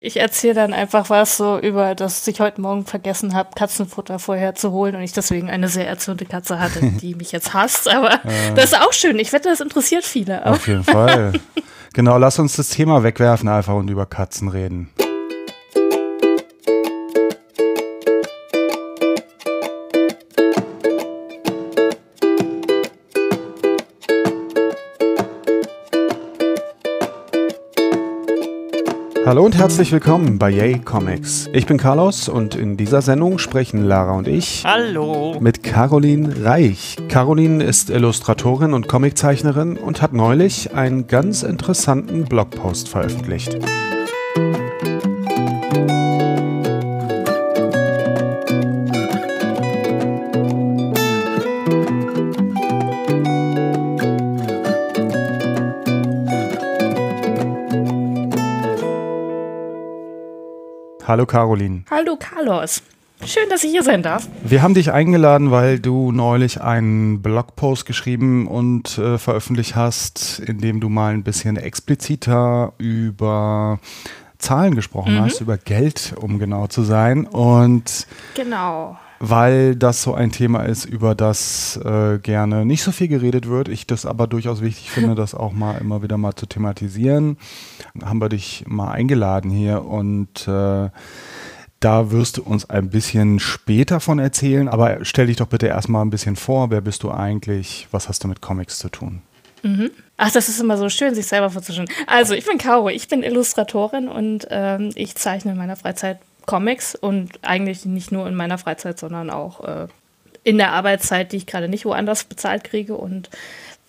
Ich erzähle dann einfach was so über, dass ich heute Morgen vergessen habe, Katzenfutter vorher zu holen und ich deswegen eine sehr erzürnte Katze hatte, die mich jetzt hasst. Aber äh, das ist auch schön. Ich wette, das interessiert viele. Auf jeden Fall. genau, lass uns das Thema wegwerfen einfach und über Katzen reden. Hallo und herzlich willkommen bei Yay Comics. Ich bin Carlos und in dieser Sendung sprechen Lara und ich Hallo mit Caroline Reich. Caroline ist Illustratorin und Comiczeichnerin und hat neulich einen ganz interessanten Blogpost veröffentlicht. Hallo Caroline. Hallo Carlos. Schön, dass ich hier sein darf. Wir haben dich eingeladen, weil du neulich einen Blogpost geschrieben und äh, veröffentlicht hast, in dem du mal ein bisschen expliziter über Zahlen gesprochen mhm. hast, über Geld, um genau zu sein. Und genau weil das so ein Thema ist, über das äh, gerne nicht so viel geredet wird. Ich das aber durchaus wichtig finde, das auch mal immer wieder mal zu thematisieren. Haben wir dich mal eingeladen hier und äh, da wirst du uns ein bisschen später von erzählen, aber stell dich doch bitte erstmal ein bisschen vor. Wer bist du eigentlich? Was hast du mit Comics zu tun? Mhm. Ach, das ist immer so schön, sich selber vorzustellen. Also, ich bin Caro, ich bin Illustratorin und ähm, ich zeichne in meiner Freizeit Comics und eigentlich nicht nur in meiner Freizeit, sondern auch äh, in der Arbeitszeit, die ich gerade nicht woanders bezahlt kriege und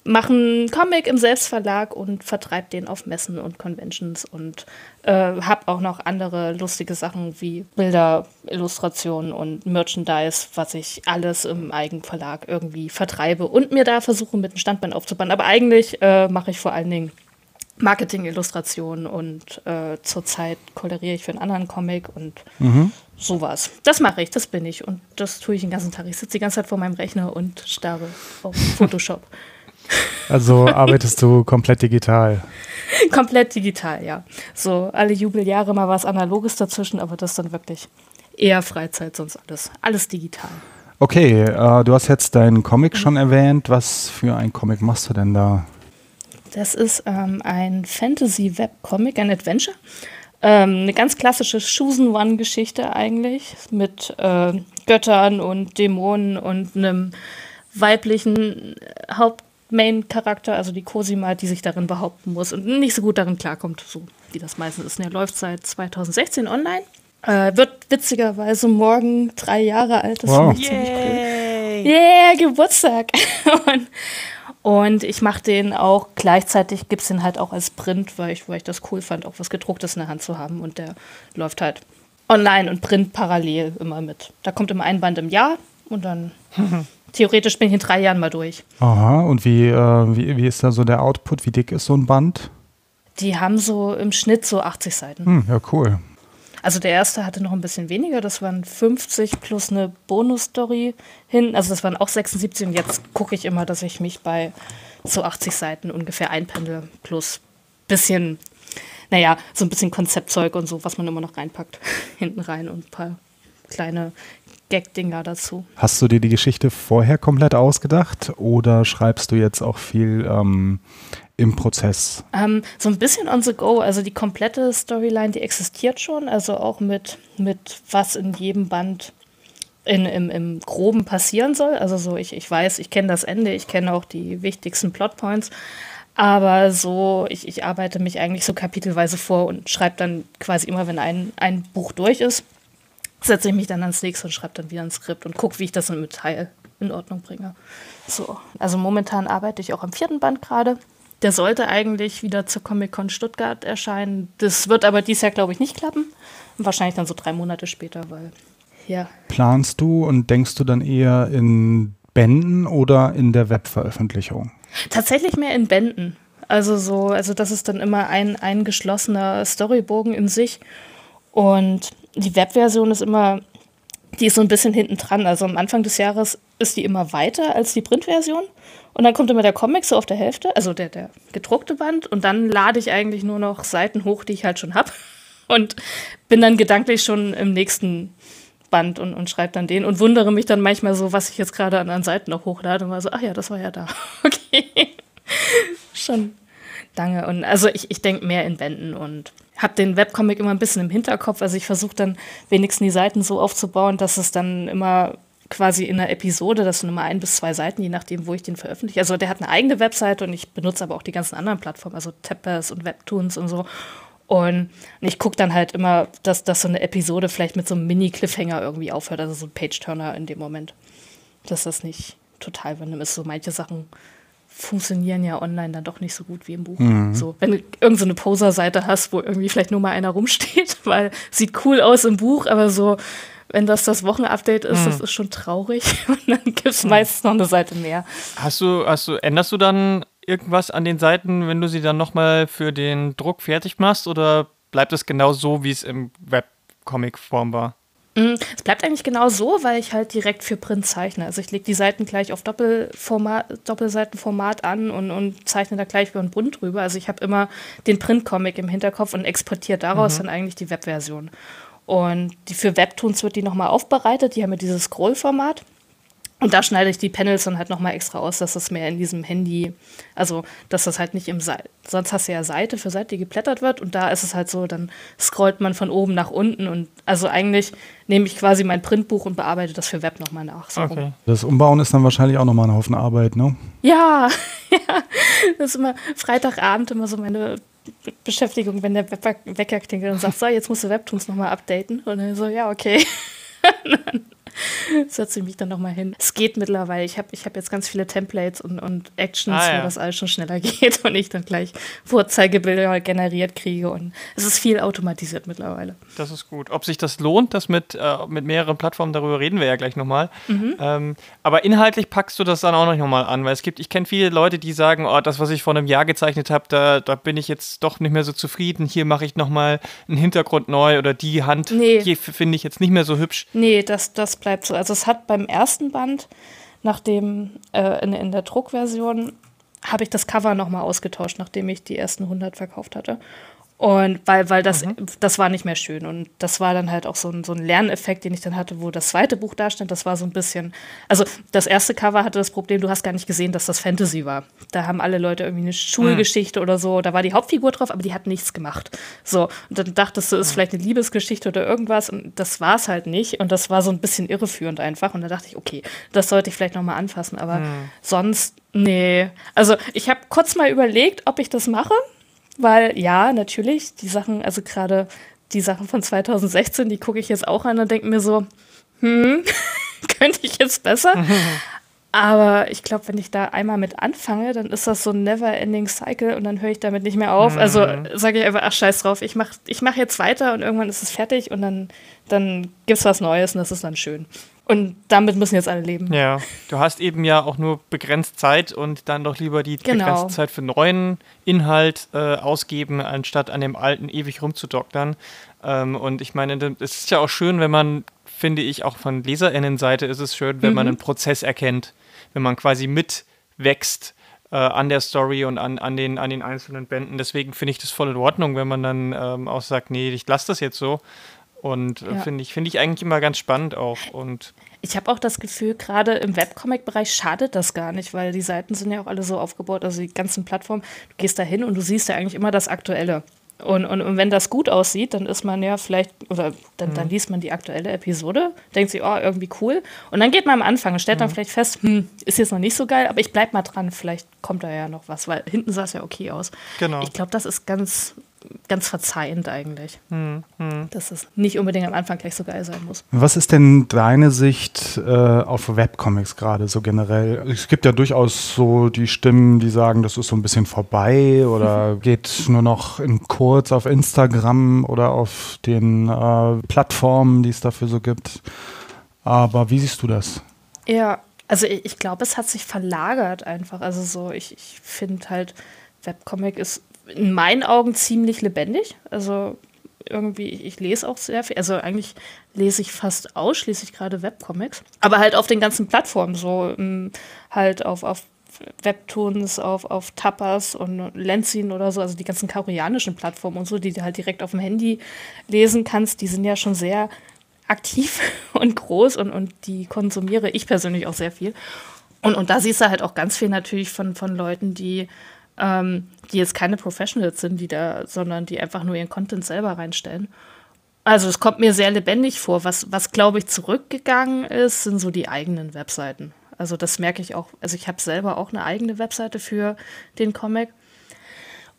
mache einen Comic im Selbstverlag und vertreibe den auf Messen und Conventions und äh, habe auch noch andere lustige Sachen wie Bilder, Illustrationen und Merchandise, was ich alles im Eigenverlag irgendwie vertreibe und mir da versuche mit einem Standbein aufzubauen. Aber eigentlich äh, mache ich vor allen Dingen Marketing-Illustrationen und äh, zurzeit koloriere ich für einen anderen Comic und mhm. sowas. Das mache ich, das bin ich und das tue ich den ganzen Tag. Ich sitze die ganze Zeit vor meinem Rechner und starre auf Photoshop. Also arbeitest du komplett digital? komplett digital, ja. So alle Jubeljahre mal was Analoges dazwischen, aber das dann wirklich eher Freizeit, sonst alles, alles digital. Okay, äh, du hast jetzt deinen Comic schon erwähnt. Was für ein Comic machst du denn da? Das ist ähm, ein Fantasy-Webcomic, ein Adventure. Ähm, eine ganz klassische Chosen One-Geschichte eigentlich mit äh, Göttern und Dämonen und einem weiblichen Hauptmain-Charakter, also die Cosima, die sich darin behaupten muss und nicht so gut darin klarkommt, so wie das meistens ist. Er läuft seit 2016 online. Äh, wird witzigerweise morgen drei Jahre alt. Das wow. finde ich ziemlich cool. Yeah, Geburtstag. und und ich mache den auch gleichzeitig, gibt es den halt auch als Print, weil ich, weil ich das cool fand, auch was gedrucktes in der Hand zu haben. Und der läuft halt online und Print parallel immer mit. Da kommt immer ein Band im Jahr und dann theoretisch bin ich in drei Jahren mal durch. Aha, und wie, äh, wie, wie ist da so der Output? Wie dick ist so ein Band? Die haben so im Schnitt so 80 Seiten. Hm, ja, cool. Also der erste hatte noch ein bisschen weniger, das waren 50 plus eine Bonus-Story hin. Also das waren auch 76 und jetzt gucke ich immer, dass ich mich bei so 80 Seiten ungefähr einpendle plus bisschen, naja, so ein bisschen Konzeptzeug und so, was man immer noch reinpackt, hinten rein und ein paar kleine Gag-Dinger dazu. Hast du dir die Geschichte vorher komplett ausgedacht oder schreibst du jetzt auch viel ähm, im Prozess? Ähm, so ein bisschen on the go. Also die komplette Storyline, die existiert schon. Also auch mit, mit was in jedem Band in, im, im Groben passieren soll. Also so, ich, ich weiß, ich kenne das Ende, ich kenne auch die wichtigsten Plotpoints. Aber so, ich, ich arbeite mich eigentlich so kapitelweise vor und schreibe dann quasi immer, wenn ein, ein Buch durch ist, setze ich mich dann ans nächste und schreibe dann wieder ein Skript und gucke, wie ich das im Teil in Ordnung bringe. So, also momentan arbeite ich auch am vierten Band gerade. Der sollte eigentlich wieder zur Comic-Con Stuttgart erscheinen. Das wird aber dieses Jahr, glaube ich, nicht klappen. Wahrscheinlich dann so drei Monate später, weil, ja. Planst du und denkst du dann eher in Bänden oder in der Webveröffentlichung? Tatsächlich mehr in Bänden. Also so, also das ist dann immer ein, ein geschlossener Storybogen in sich. Und die Webversion ist immer, die ist so ein bisschen hinten dran. Also am Anfang des Jahres ist die immer weiter als die Printversion. Und dann kommt immer der Comic so auf der Hälfte, also der, der gedruckte Band. Und dann lade ich eigentlich nur noch Seiten hoch, die ich halt schon habe. und bin dann gedanklich schon im nächsten Band und, und schreibe dann den und wundere mich dann manchmal so, was ich jetzt gerade an, an Seiten noch hochlade und war so, ach ja, das war ja da. Okay. schon lange. Und also ich, ich denke mehr in Bänden und habe den Webcomic immer ein bisschen im Hinterkopf. Also ich versuche dann wenigstens die Seiten so aufzubauen, dass es dann immer quasi in einer Episode, das sind immer ein bis zwei Seiten, je nachdem, wo ich den veröffentliche. Also der hat eine eigene Webseite und ich benutze aber auch die ganzen anderen Plattformen, also Tappers und Webtoons und so. Und ich gucke dann halt immer, dass, dass so eine Episode vielleicht mit so einem Mini-Cliffhanger irgendwie aufhört, also so ein Page-Turner in dem Moment. Dass das nicht total random ist. So manche Sachen funktionieren ja online dann doch nicht so gut wie im Buch. Mhm. So, wenn du irgendeine so Poser-Seite hast, wo irgendwie vielleicht nur mal einer rumsteht, weil sieht cool aus im Buch, aber so, wenn das das Wochenupdate ist, mhm. das ist schon traurig. Und dann gibt es mhm. meistens noch eine Seite mehr. Hast du, hast du, änderst du dann irgendwas an den Seiten, wenn du sie dann nochmal für den Druck fertig machst oder bleibt es genau so, wie es im Webcomic-Form war? Mm, es bleibt eigentlich genau so, weil ich halt direkt für Print zeichne. Also ich lege die Seiten gleich auf Doppelformat, Doppelseitenformat an und, und zeichne da gleich über einen Bund drüber. Also ich habe immer den Printcomic im Hinterkopf und exportiere daraus mhm. dann eigentlich die Webversion. Und die, für Webtoons wird die nochmal aufbereitet. Die haben ja dieses Scrollformat. Und da schneide ich die Panels dann halt nochmal extra aus, dass das mehr in diesem Handy, also dass das halt nicht im Seite, sonst hast du ja Seite für Seite, die geplättert wird und da ist es halt so, dann scrollt man von oben nach unten und also eigentlich nehme ich quasi mein Printbuch und bearbeite das für Web nochmal nach. So okay. Das Umbauen ist dann wahrscheinlich auch nochmal ein Haufen Arbeit, ne? Ja, ja, das ist immer Freitagabend immer so meine Beschäftigung, wenn der Wecker klingelt und sagt, so, jetzt musst du Webtoons nochmal updaten und dann so, ja, okay. setze ich mich dann nochmal hin. Es geht mittlerweile. Ich habe ich hab jetzt ganz viele Templates und, und Actions, ah, ja. wo das alles schon schneller geht und ich dann gleich Vorzeigebilder generiert kriege. Und es ist viel automatisiert mittlerweile. Das ist gut. Ob sich das lohnt, das mit, äh, mit mehreren Plattformen, darüber reden wir ja gleich nochmal. Mhm. Ähm, aber inhaltlich packst du das dann auch noch mal an, weil es gibt, ich kenne viele Leute, die sagen, oh, das, was ich vor einem Jahr gezeichnet habe, da, da bin ich jetzt doch nicht mehr so zufrieden. Hier mache ich nochmal einen Hintergrund neu oder die Hand nee. hier finde ich jetzt nicht mehr so hübsch. Nee, das, das bleibt so. Also es hat beim ersten Band, nachdem äh, in, in der Druckversion, habe ich das Cover nochmal ausgetauscht, nachdem ich die ersten 100 verkauft hatte. Und weil, weil das, mhm. das war nicht mehr schön. Und das war dann halt auch so ein, so ein Lerneffekt, den ich dann hatte, wo das zweite Buch da stand. Das war so ein bisschen, also das erste Cover hatte das Problem, du hast gar nicht gesehen, dass das Fantasy war. Da haben alle Leute irgendwie eine Schulgeschichte mhm. oder so. Da war die Hauptfigur drauf, aber die hat nichts gemacht. So, und dann dachtest du, ist vielleicht eine Liebesgeschichte oder irgendwas. Und das war es halt nicht. Und das war so ein bisschen irreführend einfach. Und da dachte ich, okay, das sollte ich vielleicht nochmal anfassen. Aber mhm. sonst, nee. Also ich habe kurz mal überlegt, ob ich das mache weil ja, natürlich, die Sachen, also gerade die Sachen von 2016, die gucke ich jetzt auch an und denke mir so, hm, könnte ich jetzt besser? Aber ich glaube, wenn ich da einmal mit anfange, dann ist das so ein never-ending Cycle und dann höre ich damit nicht mehr auf. Also mhm. Also sage ich einfach, ach scheiß drauf, ich mache ich mach jetzt weiter und irgendwann ist es fertig und dann, dann gibt es was Neues und das ist dann schön. Und damit müssen jetzt alle leben. Ja, du hast eben ja auch nur begrenzt Zeit und dann doch lieber die genau. begrenzte Zeit für neuen Inhalt äh, ausgeben, anstatt an dem alten ewig rumzudoktern. Ähm, und ich meine, es ist ja auch schön, wenn man, finde ich, auch von LeserInnen-Seite ist es schön, wenn mhm. man einen Prozess erkennt, wenn man quasi mitwächst äh, an der Story und an, an, den, an den einzelnen Bänden. Deswegen finde ich das voll in Ordnung, wenn man dann ähm, auch sagt, nee, ich lasse das jetzt so. Und äh, ja. finde ich, find ich eigentlich immer ganz spannend auch. Und ich habe auch das Gefühl, gerade im Webcomic-Bereich schadet das gar nicht, weil die Seiten sind ja auch alle so aufgebaut, also die ganzen Plattformen, du gehst da hin und du siehst ja eigentlich immer das Aktuelle. Und, und, und, wenn das gut aussieht, dann ist man ja vielleicht, oder dann, mhm. dann liest man die aktuelle Episode, denkt sich, oh, irgendwie cool. Und dann geht man am Anfang und stellt mhm. dann vielleicht fest, hm, ist jetzt noch nicht so geil, aber ich bleib mal dran, vielleicht kommt da ja noch was, weil hinten sah es ja okay aus. Genau. Ich glaube, das ist ganz, ganz verzeihend eigentlich. Hm, hm. Dass es nicht unbedingt am Anfang gleich so geil sein muss. Was ist denn deine Sicht äh, auf Webcomics gerade so generell? Es gibt ja durchaus so die Stimmen, die sagen, das ist so ein bisschen vorbei oder geht nur noch in kurz auf Instagram oder auf den äh, Plattformen, die es dafür so gibt. Aber wie siehst du das? Ja, also ich, ich glaube, es hat sich verlagert einfach. Also so, ich, ich finde halt, Webcomic ist in meinen Augen ziemlich lebendig. Also irgendwie, ich lese auch sehr viel. Also eigentlich lese ich fast ausschließlich gerade Webcomics. Aber halt auf den ganzen Plattformen, so um, halt auf, auf Webtoons, auf, auf Tapas und Lenzin oder so, also die ganzen koreanischen Plattformen und so, die du halt direkt auf dem Handy lesen kannst, die sind ja schon sehr aktiv und groß und, und die konsumiere ich persönlich auch sehr viel. Und, und da siehst du halt auch ganz viel natürlich von, von Leuten, die, ähm, die jetzt keine Professionals sind, die da, sondern die einfach nur ihren Content selber reinstellen. Also es kommt mir sehr lebendig vor. Was, was glaube ich, zurückgegangen ist, sind so die eigenen Webseiten. Also das merke ich auch. Also ich habe selber auch eine eigene Webseite für den Comic.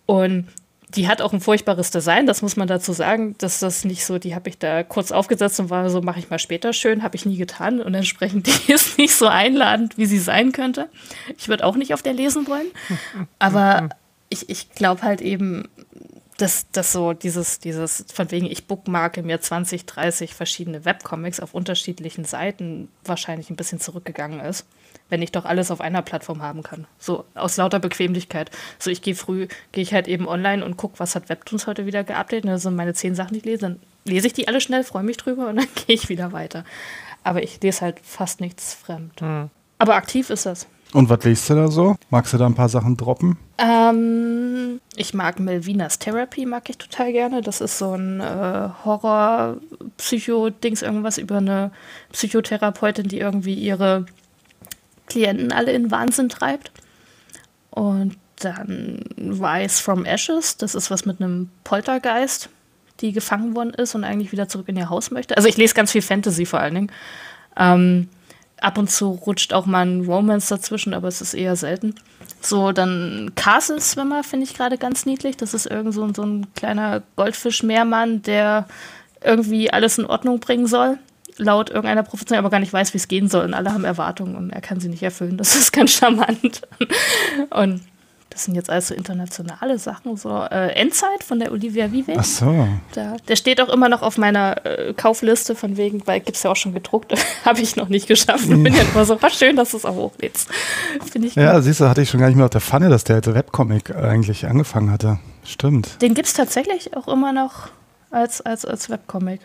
Und die hat auch ein furchtbares Design, das muss man dazu sagen. dass das nicht so, die habe ich da kurz aufgesetzt und war so, mache ich mal später schön, habe ich nie getan. Und entsprechend, die ist nicht so einladend, wie sie sein könnte. Ich würde auch nicht auf der lesen wollen. Aber ich, ich glaube halt eben, dass, dass so dieses, dieses, von wegen, ich bookmarke mir 20, 30 verschiedene Webcomics auf unterschiedlichen Seiten wahrscheinlich ein bisschen zurückgegangen ist wenn ich doch alles auf einer Plattform haben kann. So aus lauter Bequemlichkeit. So, ich gehe früh, gehe ich halt eben online und gucke, was hat Webtoons heute wieder geupdatet. Das sind meine zehn Sachen, die ich lese. Dann lese ich die alle schnell, freue mich drüber und dann gehe ich wieder weiter. Aber ich lese halt fast nichts fremd. Mhm. Aber aktiv ist das. Und was liest du da so? Magst du da ein paar Sachen droppen? Ähm, ich mag Melvinas Therapy, mag ich total gerne. Das ist so ein äh, Horror-Psycho-Dings, irgendwas über eine Psychotherapeutin, die irgendwie ihre Klienten alle in Wahnsinn treibt. Und dann Rise from Ashes, das ist was mit einem Poltergeist, die gefangen worden ist und eigentlich wieder zurück in ihr Haus möchte. Also ich lese ganz viel Fantasy vor allen Dingen. Ähm, ab und zu rutscht auch mal ein Romance dazwischen, aber es ist eher selten. So, dann Castle Swimmer finde ich gerade ganz niedlich. Das ist irgend so, so ein kleiner Goldfisch-Meermann, der irgendwie alles in Ordnung bringen soll laut irgendeiner Prophezeiung aber gar nicht weiß, wie es gehen soll. Und alle haben Erwartungen und er kann sie nicht erfüllen. Das ist ganz charmant. Und das sind jetzt alles so internationale Sachen. So äh, Endzeit von der Olivia Vive. Ach so. Da, der steht auch immer noch auf meiner äh, Kaufliste, von wegen, weil gibt es ja auch schon gedruckt. Habe ich noch nicht geschafft. Ich bin ja immer so, war schön, dass du es auch hochlädst. Finde ich Ja, gut. siehst du, hatte ich schon gar nicht mehr auf der Pfanne, dass der Webcomic eigentlich angefangen hatte. Stimmt. Den gibt es tatsächlich auch immer noch als, als, als Webcomic.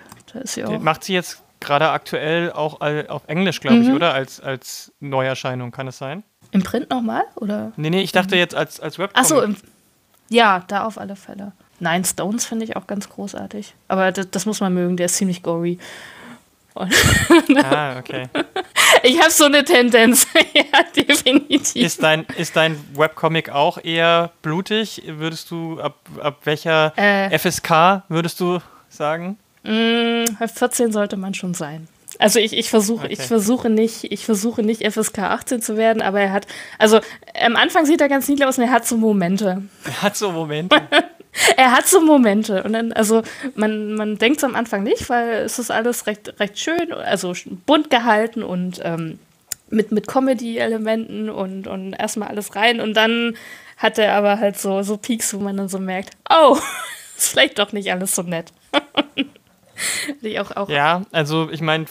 Den macht sie jetzt gerade aktuell auch auf Englisch, glaube ich, mhm. oder? Als, als Neuerscheinung, kann es sein? Im Print nochmal? Oder? Nee, nee, ich dachte jetzt als, als Webcomic. Achso, ja, da auf alle Fälle. Nine Stones finde ich auch ganz großartig. Aber das, das, muss man mögen, der ist ziemlich gory. ah, okay. Ich habe so eine Tendenz, ja, definitiv. Ist dein, ist dein Webcomic auch eher blutig? Würdest du, ab, ab welcher äh, FSK würdest du sagen? 14 mm, sollte man schon sein. Also ich, ich versuche, okay. ich versuche nicht, ich versuche nicht FSK 18 zu werden, aber er hat, also am Anfang sieht er ganz niedlich aus und er hat so Momente. Er hat so Momente. er hat so Momente. Und dann, also man, man denkt es am Anfang nicht, weil es ist alles recht, recht schön, also bunt gehalten und ähm, mit, mit Comedy-Elementen und, und erstmal alles rein. Und dann hat er aber halt so, so Peaks, wo man dann so merkt, oh, ist vielleicht doch nicht alles so nett. auch, auch ja, also ich meine,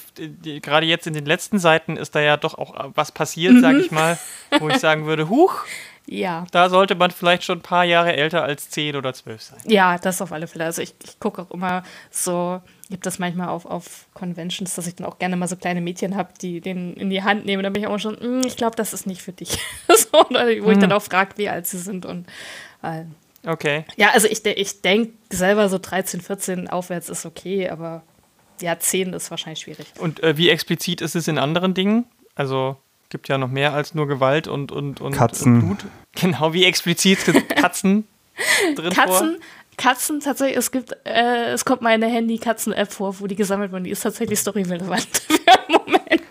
gerade jetzt in den letzten Seiten ist da ja doch auch äh, was passiert, mhm. sage ich mal, wo ich sagen würde, huch, ja. Da sollte man vielleicht schon ein paar Jahre älter als zehn oder zwölf sein. Ja, das auf alle Fälle. Also ich, ich gucke auch immer so, ich habe das manchmal auf, auf Conventions, dass ich dann auch gerne mal so kleine Mädchen habe, die den in die Hand nehmen. Da bin ich auch schon, hm, ich glaube, das ist nicht für dich. so, wo ich hm. dann auch frage, wie alt sie sind und äh, Okay. Ja, also ich, ich denke selber so 13, 14 aufwärts ist okay, aber ja, 10 ist wahrscheinlich schwierig. Und äh, wie explizit ist es in anderen Dingen? Also gibt ja noch mehr als nur Gewalt und, und, und Katzen. Blut. Genau, wie explizit Katzen drin Katzen, vor? Katzen tatsächlich, es gibt, äh, es kommt mal eine Handy-Katzen-App vor, wo die gesammelt wurden. Die ist tatsächlich storyrelevant für einen Moment.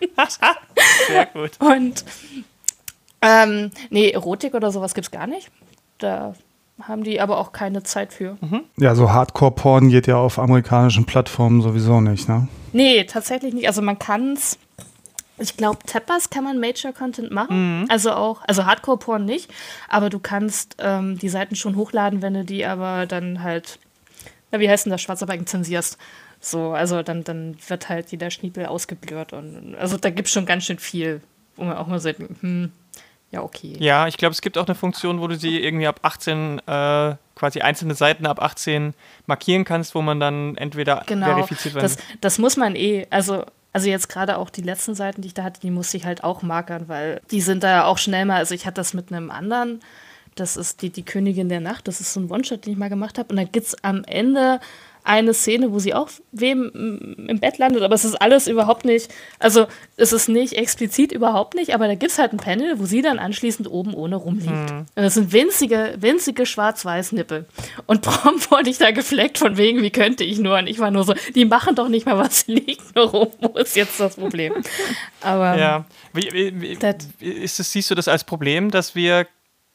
Sehr gut. Und ähm, nee, Erotik oder sowas gibt es gar nicht. Da haben die aber auch keine Zeit für. Mhm. Ja, so Hardcore-Porn geht ja auf amerikanischen Plattformen sowieso nicht, ne? Nee, tatsächlich nicht. Also man kann es, ich glaube, Tappers kann man Major-Content machen. Mhm. Also auch, also Hardcore-Porn nicht, aber du kannst ähm, die Seiten schon hochladen, wenn du die aber dann halt, na, wie heißt denn das, Schwarzarbeit zensierst. So, also dann, dann wird halt jeder Schniepel ausgeblurrt und also da gibt es schon ganz schön viel, wo man auch mal sagt, hm, ja, okay. Ja, ich glaube, es gibt auch eine Funktion, wo du sie irgendwie ab 18, äh, quasi einzelne Seiten ab 18 markieren kannst, wo man dann entweder genau, verifiziert wird. Das, das muss man eh, also Also jetzt gerade auch die letzten Seiten, die ich da hatte, die musste ich halt auch markern, weil die sind da ja auch schnell mal, also ich hatte das mit einem anderen, das ist die, die Königin der Nacht, das ist so ein One-Shot, den ich mal gemacht habe und da gibt es am Ende eine Szene, wo sie auch wem im Bett landet, aber es ist alles überhaupt nicht, also es ist nicht explizit überhaupt nicht, aber da gibt es halt ein Panel, wo sie dann anschließend oben ohne rumliegt. Mhm. Und das sind winzige, winzige Schwarz-Weiß-Nippel. Und prompt wurde ich da gefleckt von wegen, wie könnte ich nur? Und ich war nur so, die machen doch nicht mal was, sie liegt nur rum. Wo ist jetzt das Problem? Aber ja. Wie, wie, wie, ist es, siehst du das als Problem, dass wir,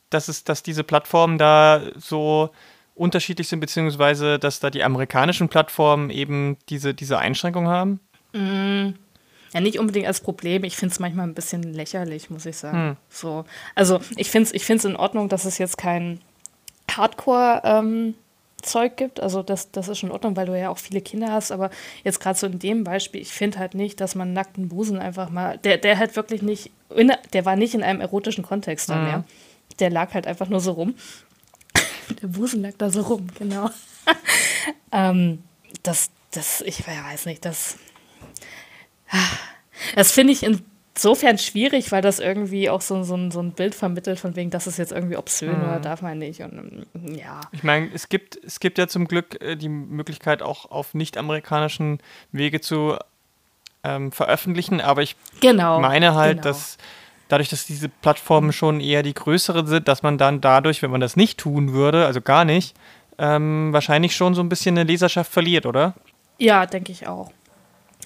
dass es, dass diese Plattformen da so unterschiedlich sind, beziehungsweise dass da die amerikanischen Plattformen eben diese, diese Einschränkung haben? Mm. Ja, nicht unbedingt als Problem. Ich finde es manchmal ein bisschen lächerlich, muss ich sagen. Hm. So. Also ich finde es ich find's in Ordnung, dass es jetzt kein Hardcore-Zeug ähm, gibt. Also das, das ist schon in Ordnung, weil du ja auch viele Kinder hast. Aber jetzt gerade so in dem Beispiel, ich finde halt nicht, dass man nackten Busen einfach mal, der, der halt wirklich nicht, in, der war nicht in einem erotischen Kontext da mehr. Mhm. Der lag halt einfach nur so rum. Der Busen lag da so rum, genau. ähm, das, das, ich weiß nicht, das. Das finde ich insofern schwierig, weil das irgendwie auch so, so, so ein Bild vermittelt, von wegen, das ist jetzt irgendwie obszön mhm. oder darf man nicht. Und ja. Ich meine, es gibt, es gibt ja zum Glück äh, die Möglichkeit, auch auf nicht-amerikanischen Wege zu ähm, veröffentlichen, aber ich genau, meine halt, genau. dass dadurch, dass diese Plattformen schon eher die größeren sind, dass man dann dadurch, wenn man das nicht tun würde, also gar nicht, ähm, wahrscheinlich schon so ein bisschen eine Leserschaft verliert, oder? Ja, denke ich auch.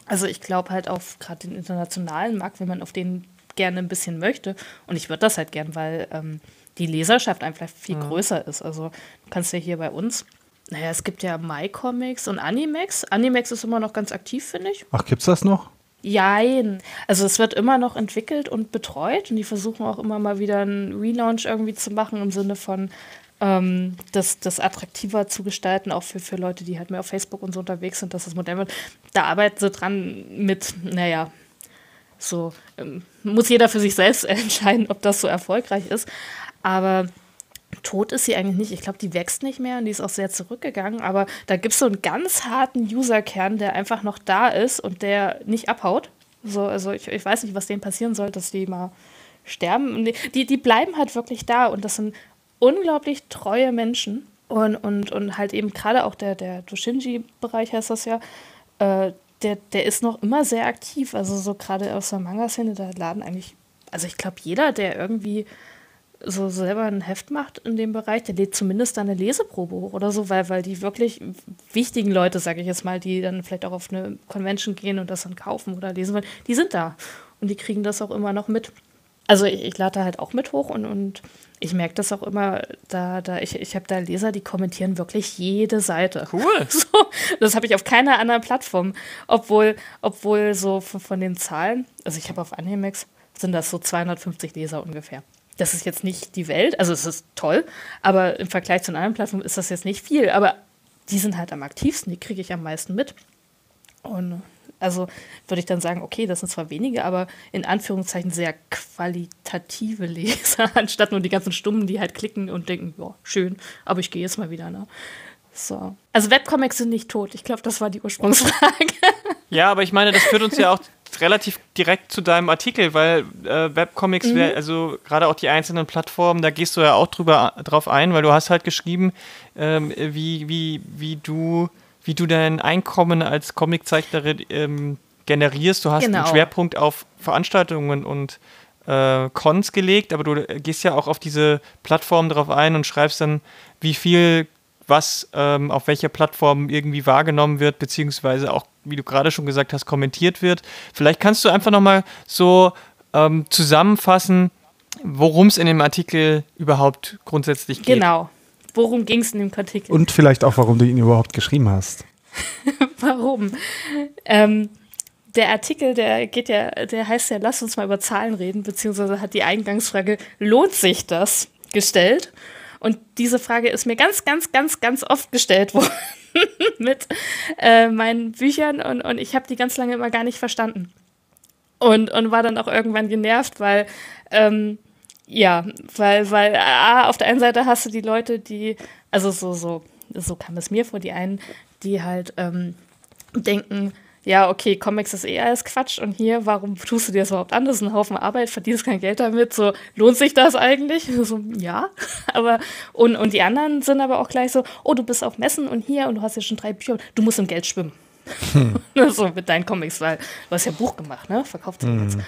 Also ich glaube halt auf gerade den internationalen Markt, wenn man auf den gerne ein bisschen möchte, und ich würde das halt gern, weil ähm, die Leserschaft einfach viel mhm. größer ist. Also du kannst ja hier bei uns naja, es gibt ja MyComics und Animex. Animex ist immer noch ganz aktiv, finde ich. Ach, gibt's das noch? Jein. Also es wird immer noch entwickelt und betreut und die versuchen auch immer mal wieder einen Relaunch irgendwie zu machen im Sinne von ähm, das, das attraktiver zu gestalten, auch für, für Leute, die halt mehr auf Facebook und so unterwegs sind, dass das modern wird. Da arbeiten sie dran mit, naja, so ähm, muss jeder für sich selbst entscheiden, ob das so erfolgreich ist. Aber tot ist sie eigentlich nicht. Ich glaube, die wächst nicht mehr und die ist auch sehr zurückgegangen. Aber da gibt es so einen ganz harten Userkern, der einfach noch da ist und der nicht abhaut. So, also ich, ich weiß nicht, was denen passieren soll, dass die mal sterben. Die, die bleiben halt wirklich da und das sind unglaublich treue Menschen. Und, und, und halt eben gerade auch der, der Doshinji-Bereich heißt das ja, äh, der, der ist noch immer sehr aktiv. Also so gerade aus der Manga-Szene, da laden eigentlich, also ich glaube, jeder, der irgendwie so selber ein Heft macht in dem Bereich, der lädt zumindest eine Leseprobe hoch oder so, weil, weil die wirklich wichtigen Leute, sage ich jetzt mal, die dann vielleicht auch auf eine Convention gehen und das dann kaufen oder lesen wollen, die sind da. Und die kriegen das auch immer noch mit. Also ich, ich lade da halt auch mit hoch und, und ich merke das auch immer, da, da ich, ich habe da Leser, die kommentieren wirklich jede Seite. Cool. So, das habe ich auf keiner anderen Plattform. Obwohl, obwohl so von, von den Zahlen, also ich habe auf Animex, sind das so 250 Leser ungefähr das ist jetzt nicht die Welt, also es ist toll, aber im Vergleich zu einer anderen Plattform ist das jetzt nicht viel. Aber die sind halt am aktivsten, die kriege ich am meisten mit. Und also würde ich dann sagen, okay, das sind zwar wenige, aber in Anführungszeichen sehr qualitative Leser, anstatt nur die ganzen Stummen, die halt klicken und denken, ja, schön, aber ich gehe jetzt mal wieder. Ne? So. Also Webcomics sind nicht tot. Ich glaube, das war die Ursprungsfrage. Ja, aber ich meine, das führt uns ja auch relativ direkt zu deinem Artikel, weil äh, Webcomics, mhm. wär, also gerade auch die einzelnen Plattformen, da gehst du ja auch drüber drauf ein, weil du hast halt geschrieben, ähm, wie, wie, wie du wie du dein Einkommen als Comiczeichnerin ähm, generierst. Du hast genau. einen Schwerpunkt auf Veranstaltungen und äh, Cons gelegt, aber du gehst ja auch auf diese Plattform drauf ein und schreibst dann, wie viel was ähm, auf welcher Plattform irgendwie wahrgenommen wird, beziehungsweise auch, wie du gerade schon gesagt hast, kommentiert wird. Vielleicht kannst du einfach nochmal so ähm, zusammenfassen, worum es in dem Artikel überhaupt grundsätzlich geht. Genau. Worum ging es in dem Artikel? Und vielleicht auch, warum du ihn überhaupt geschrieben hast. warum? Ähm, der Artikel, der geht ja, der heißt ja, lass uns mal über Zahlen reden, beziehungsweise hat die Eingangsfrage, lohnt sich das, gestellt. Und diese Frage ist mir ganz, ganz, ganz, ganz oft gestellt worden mit äh, meinen Büchern und, und ich habe die ganz lange immer gar nicht verstanden. Und, und war dann auch irgendwann genervt, weil, ähm, ja, weil, weil, ah, auf der einen Seite hast du die Leute, die, also so, so, so kam es mir vor, die einen, die halt ähm, denken, ja, okay, Comics ist eh alles Quatsch und hier, warum tust du dir das überhaupt an? Das ist ein Haufen Arbeit, verdienst kein Geld damit, so, lohnt sich das eigentlich? So, ja, aber, und, und die anderen sind aber auch gleich so, oh, du bist auf Messen und hier und du hast ja schon drei Bücher, du musst im Geld schwimmen. Hm. so mit deinen Comics, weil du hast ja Buch gemacht, ne? Verkauft hm. jetzt.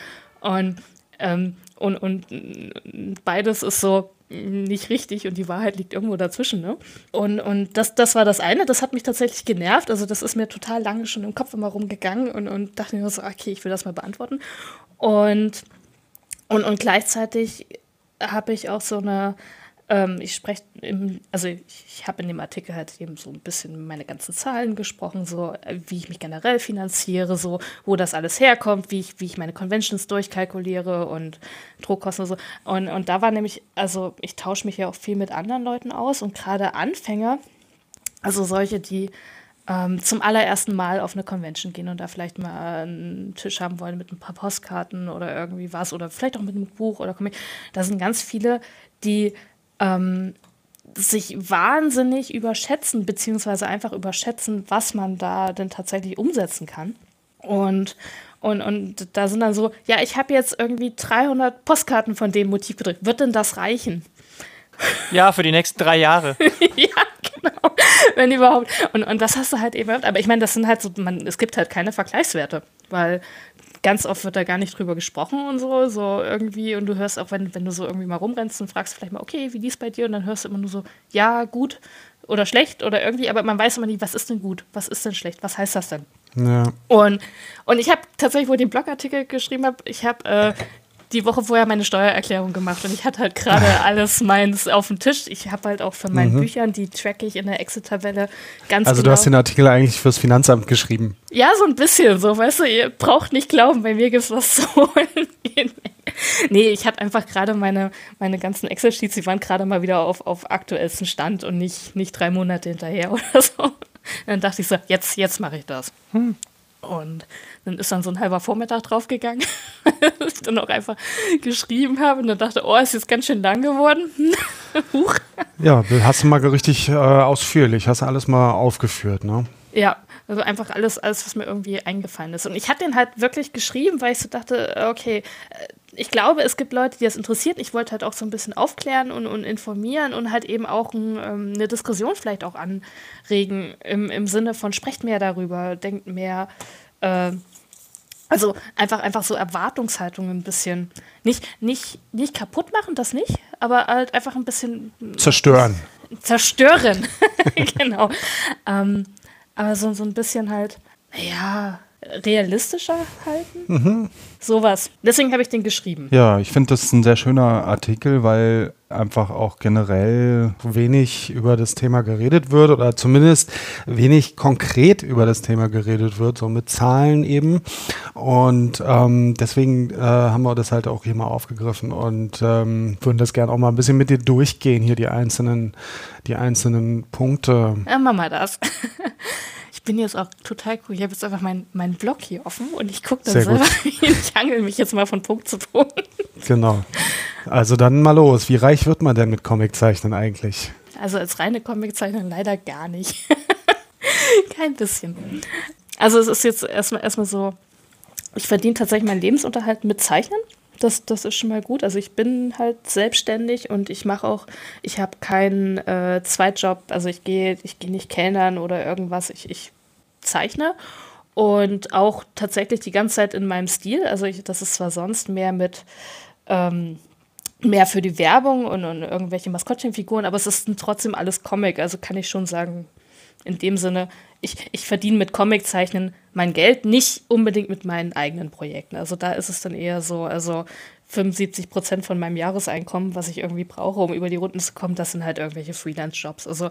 Und, ähm, und, und beides ist so, nicht richtig und die Wahrheit liegt irgendwo dazwischen. Ne? Und, und das, das war das eine, das hat mich tatsächlich genervt. Also das ist mir total lange schon im Kopf immer rumgegangen und, und dachte mir so, okay, ich will das mal beantworten. Und, und, und gleichzeitig habe ich auch so eine ähm, ich spreche, also ich, habe in dem Artikel halt eben so ein bisschen meine ganzen Zahlen gesprochen, so äh, wie ich mich generell finanziere, so wo das alles herkommt, wie ich, wie ich meine Conventions durchkalkuliere und Druckkosten und so. Und, und da war nämlich, also ich tausche mich ja auch viel mit anderen Leuten aus und gerade Anfänger, also solche, die ähm, zum allerersten Mal auf eine Convention gehen und da vielleicht mal einen Tisch haben wollen mit ein paar Postkarten oder irgendwie was oder vielleicht auch mit einem Buch oder Comic. Da sind ganz viele, die ähm, sich wahnsinnig überschätzen, beziehungsweise einfach überschätzen, was man da denn tatsächlich umsetzen kann. Und, und, und da sind dann so, ja, ich habe jetzt irgendwie 300 Postkarten von dem Motiv gedrückt. Wird denn das reichen? Ja, für die nächsten drei Jahre. ja, genau. Wenn überhaupt. Und, und das hast du halt eben. Aber ich meine, das sind halt so, man, es gibt halt keine Vergleichswerte, weil ganz oft wird da gar nicht drüber gesprochen und so, so irgendwie. Und du hörst auch, wenn, wenn du so irgendwie mal rumrennst und fragst vielleicht mal, okay, wie liest bei dir? Und dann hörst du immer nur so, ja, gut oder schlecht oder irgendwie, aber man weiß immer nicht, was ist denn gut, was ist denn schlecht, was heißt das denn? Ja. Und, und ich habe tatsächlich, wo ich den Blogartikel geschrieben habe, ich habe äh, die Woche vorher meine Steuererklärung gemacht und ich hatte halt gerade alles meins auf dem Tisch. Ich habe halt auch von meinen mhm. Büchern, die track ich in der Exit-Tabelle ganz Also genau. du hast den Artikel eigentlich fürs Finanzamt geschrieben? Ja, so ein bisschen so, weißt du, ihr braucht nicht glauben, bei mir gibt es was zu holen. nee, ich hatte einfach gerade meine, meine ganzen Excel-Sheets, die waren gerade mal wieder auf, auf aktuellsten Stand und nicht, nicht drei Monate hinterher oder so. Dann dachte ich so, jetzt, jetzt mache ich das. Hm. Und dann ist dann so ein halber Vormittag draufgegangen, dass ich dann auch einfach geschrieben habe und dann dachte, oh, ist jetzt ganz schön lang geworden. Huch. Ja, hast du mal richtig äh, ausführlich, hast du alles mal aufgeführt, ne? Ja, also einfach alles, alles, was mir irgendwie eingefallen ist. Und ich hatte den halt wirklich geschrieben, weil ich so dachte, okay, äh, ich glaube, es gibt Leute, die das interessiert. Ich wollte halt auch so ein bisschen aufklären und, und informieren und halt eben auch ein, ähm, eine Diskussion vielleicht auch anregen im, im Sinne von sprecht mehr darüber, denkt mehr. Äh, also einfach, einfach so Erwartungshaltungen ein bisschen. Nicht, nicht, nicht kaputt machen, das nicht, aber halt einfach ein bisschen. Zerstören. Zerstören, genau. Ähm, aber so, so ein bisschen halt, ja, realistischer halten. Mhm. Sowas. Deswegen habe ich den geschrieben. Ja, ich finde das ein sehr schöner Artikel, weil einfach auch generell wenig über das Thema geredet wird oder zumindest wenig konkret über das Thema geredet wird, so mit Zahlen eben. Und ähm, deswegen äh, haben wir das halt auch hier mal aufgegriffen und ähm, würden das gerne auch mal ein bisschen mit dir durchgehen, hier die einzelnen, die einzelnen Punkte. Ja, machen wir das. bin jetzt auch total cool. Ich habe jetzt einfach meinen mein Blog hier offen und ich gucke dann Sehr selber. ich hangel mich jetzt mal von Punkt zu Punkt. Genau. Also dann mal los. Wie reich wird man denn mit Comiczeichnen eigentlich? Also als reine Comiczeichnerin leider gar nicht. Kein bisschen. Also es ist jetzt erstmal erstmal so, ich verdiene tatsächlich meinen Lebensunterhalt mit Zeichnen. Das, das ist schon mal gut. Also ich bin halt selbstständig und ich mache auch, ich habe keinen äh, Zweitjob, also ich gehe ich geh nicht kellnern oder irgendwas. Ich, ich zeichne und auch tatsächlich die ganze Zeit in meinem Stil. Also ich, das ist zwar sonst mehr mit ähm, mehr für die Werbung und, und irgendwelche Maskottchenfiguren, aber es ist trotzdem alles Comic. Also kann ich schon sagen, in dem Sinne, ich, ich verdiene mit Comiczeichnen mein Geld, nicht unbedingt mit meinen eigenen Projekten. Also da ist es dann eher so, also 75 Prozent von meinem Jahreseinkommen, was ich irgendwie brauche, um über die Runden zu kommen, das sind halt irgendwelche Freelance-Jobs. Also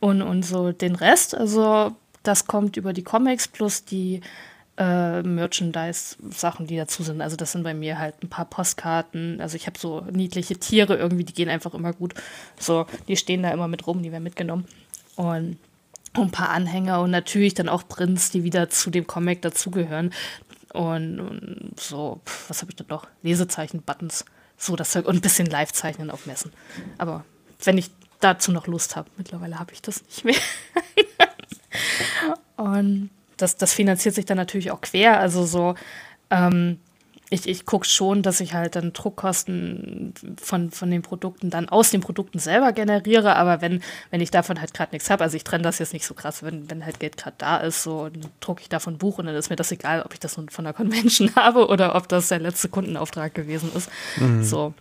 und, und so den Rest, also das kommt über die Comics plus die äh, Merchandise-Sachen, die dazu sind. Also das sind bei mir halt ein paar Postkarten. Also ich habe so niedliche Tiere irgendwie, die gehen einfach immer gut. So, die stehen da immer mit rum, die werden mitgenommen. Und ein paar Anhänger und natürlich dann auch Prints, die wieder zu dem Comic dazugehören. Und, und, so, was habe ich denn noch? Lesezeichen, Buttons, so das Zeug und ein bisschen Live-Zeichnen auf Messen. Aber wenn ich dazu noch Lust habe, mittlerweile habe ich das nicht mehr. und das, das finanziert sich dann natürlich auch quer. Also so, ähm, ich, ich gucke schon, dass ich halt dann Druckkosten von, von den Produkten dann aus den Produkten selber generiere, aber wenn, wenn ich davon halt gerade nichts habe, also ich trenne das jetzt nicht so krass, wenn, wenn halt Geld gerade da ist, so drucke ich davon ein Buch und dann ist mir das egal, ob ich das von der Convention habe oder ob das der letzte Kundenauftrag gewesen ist. Mhm. So.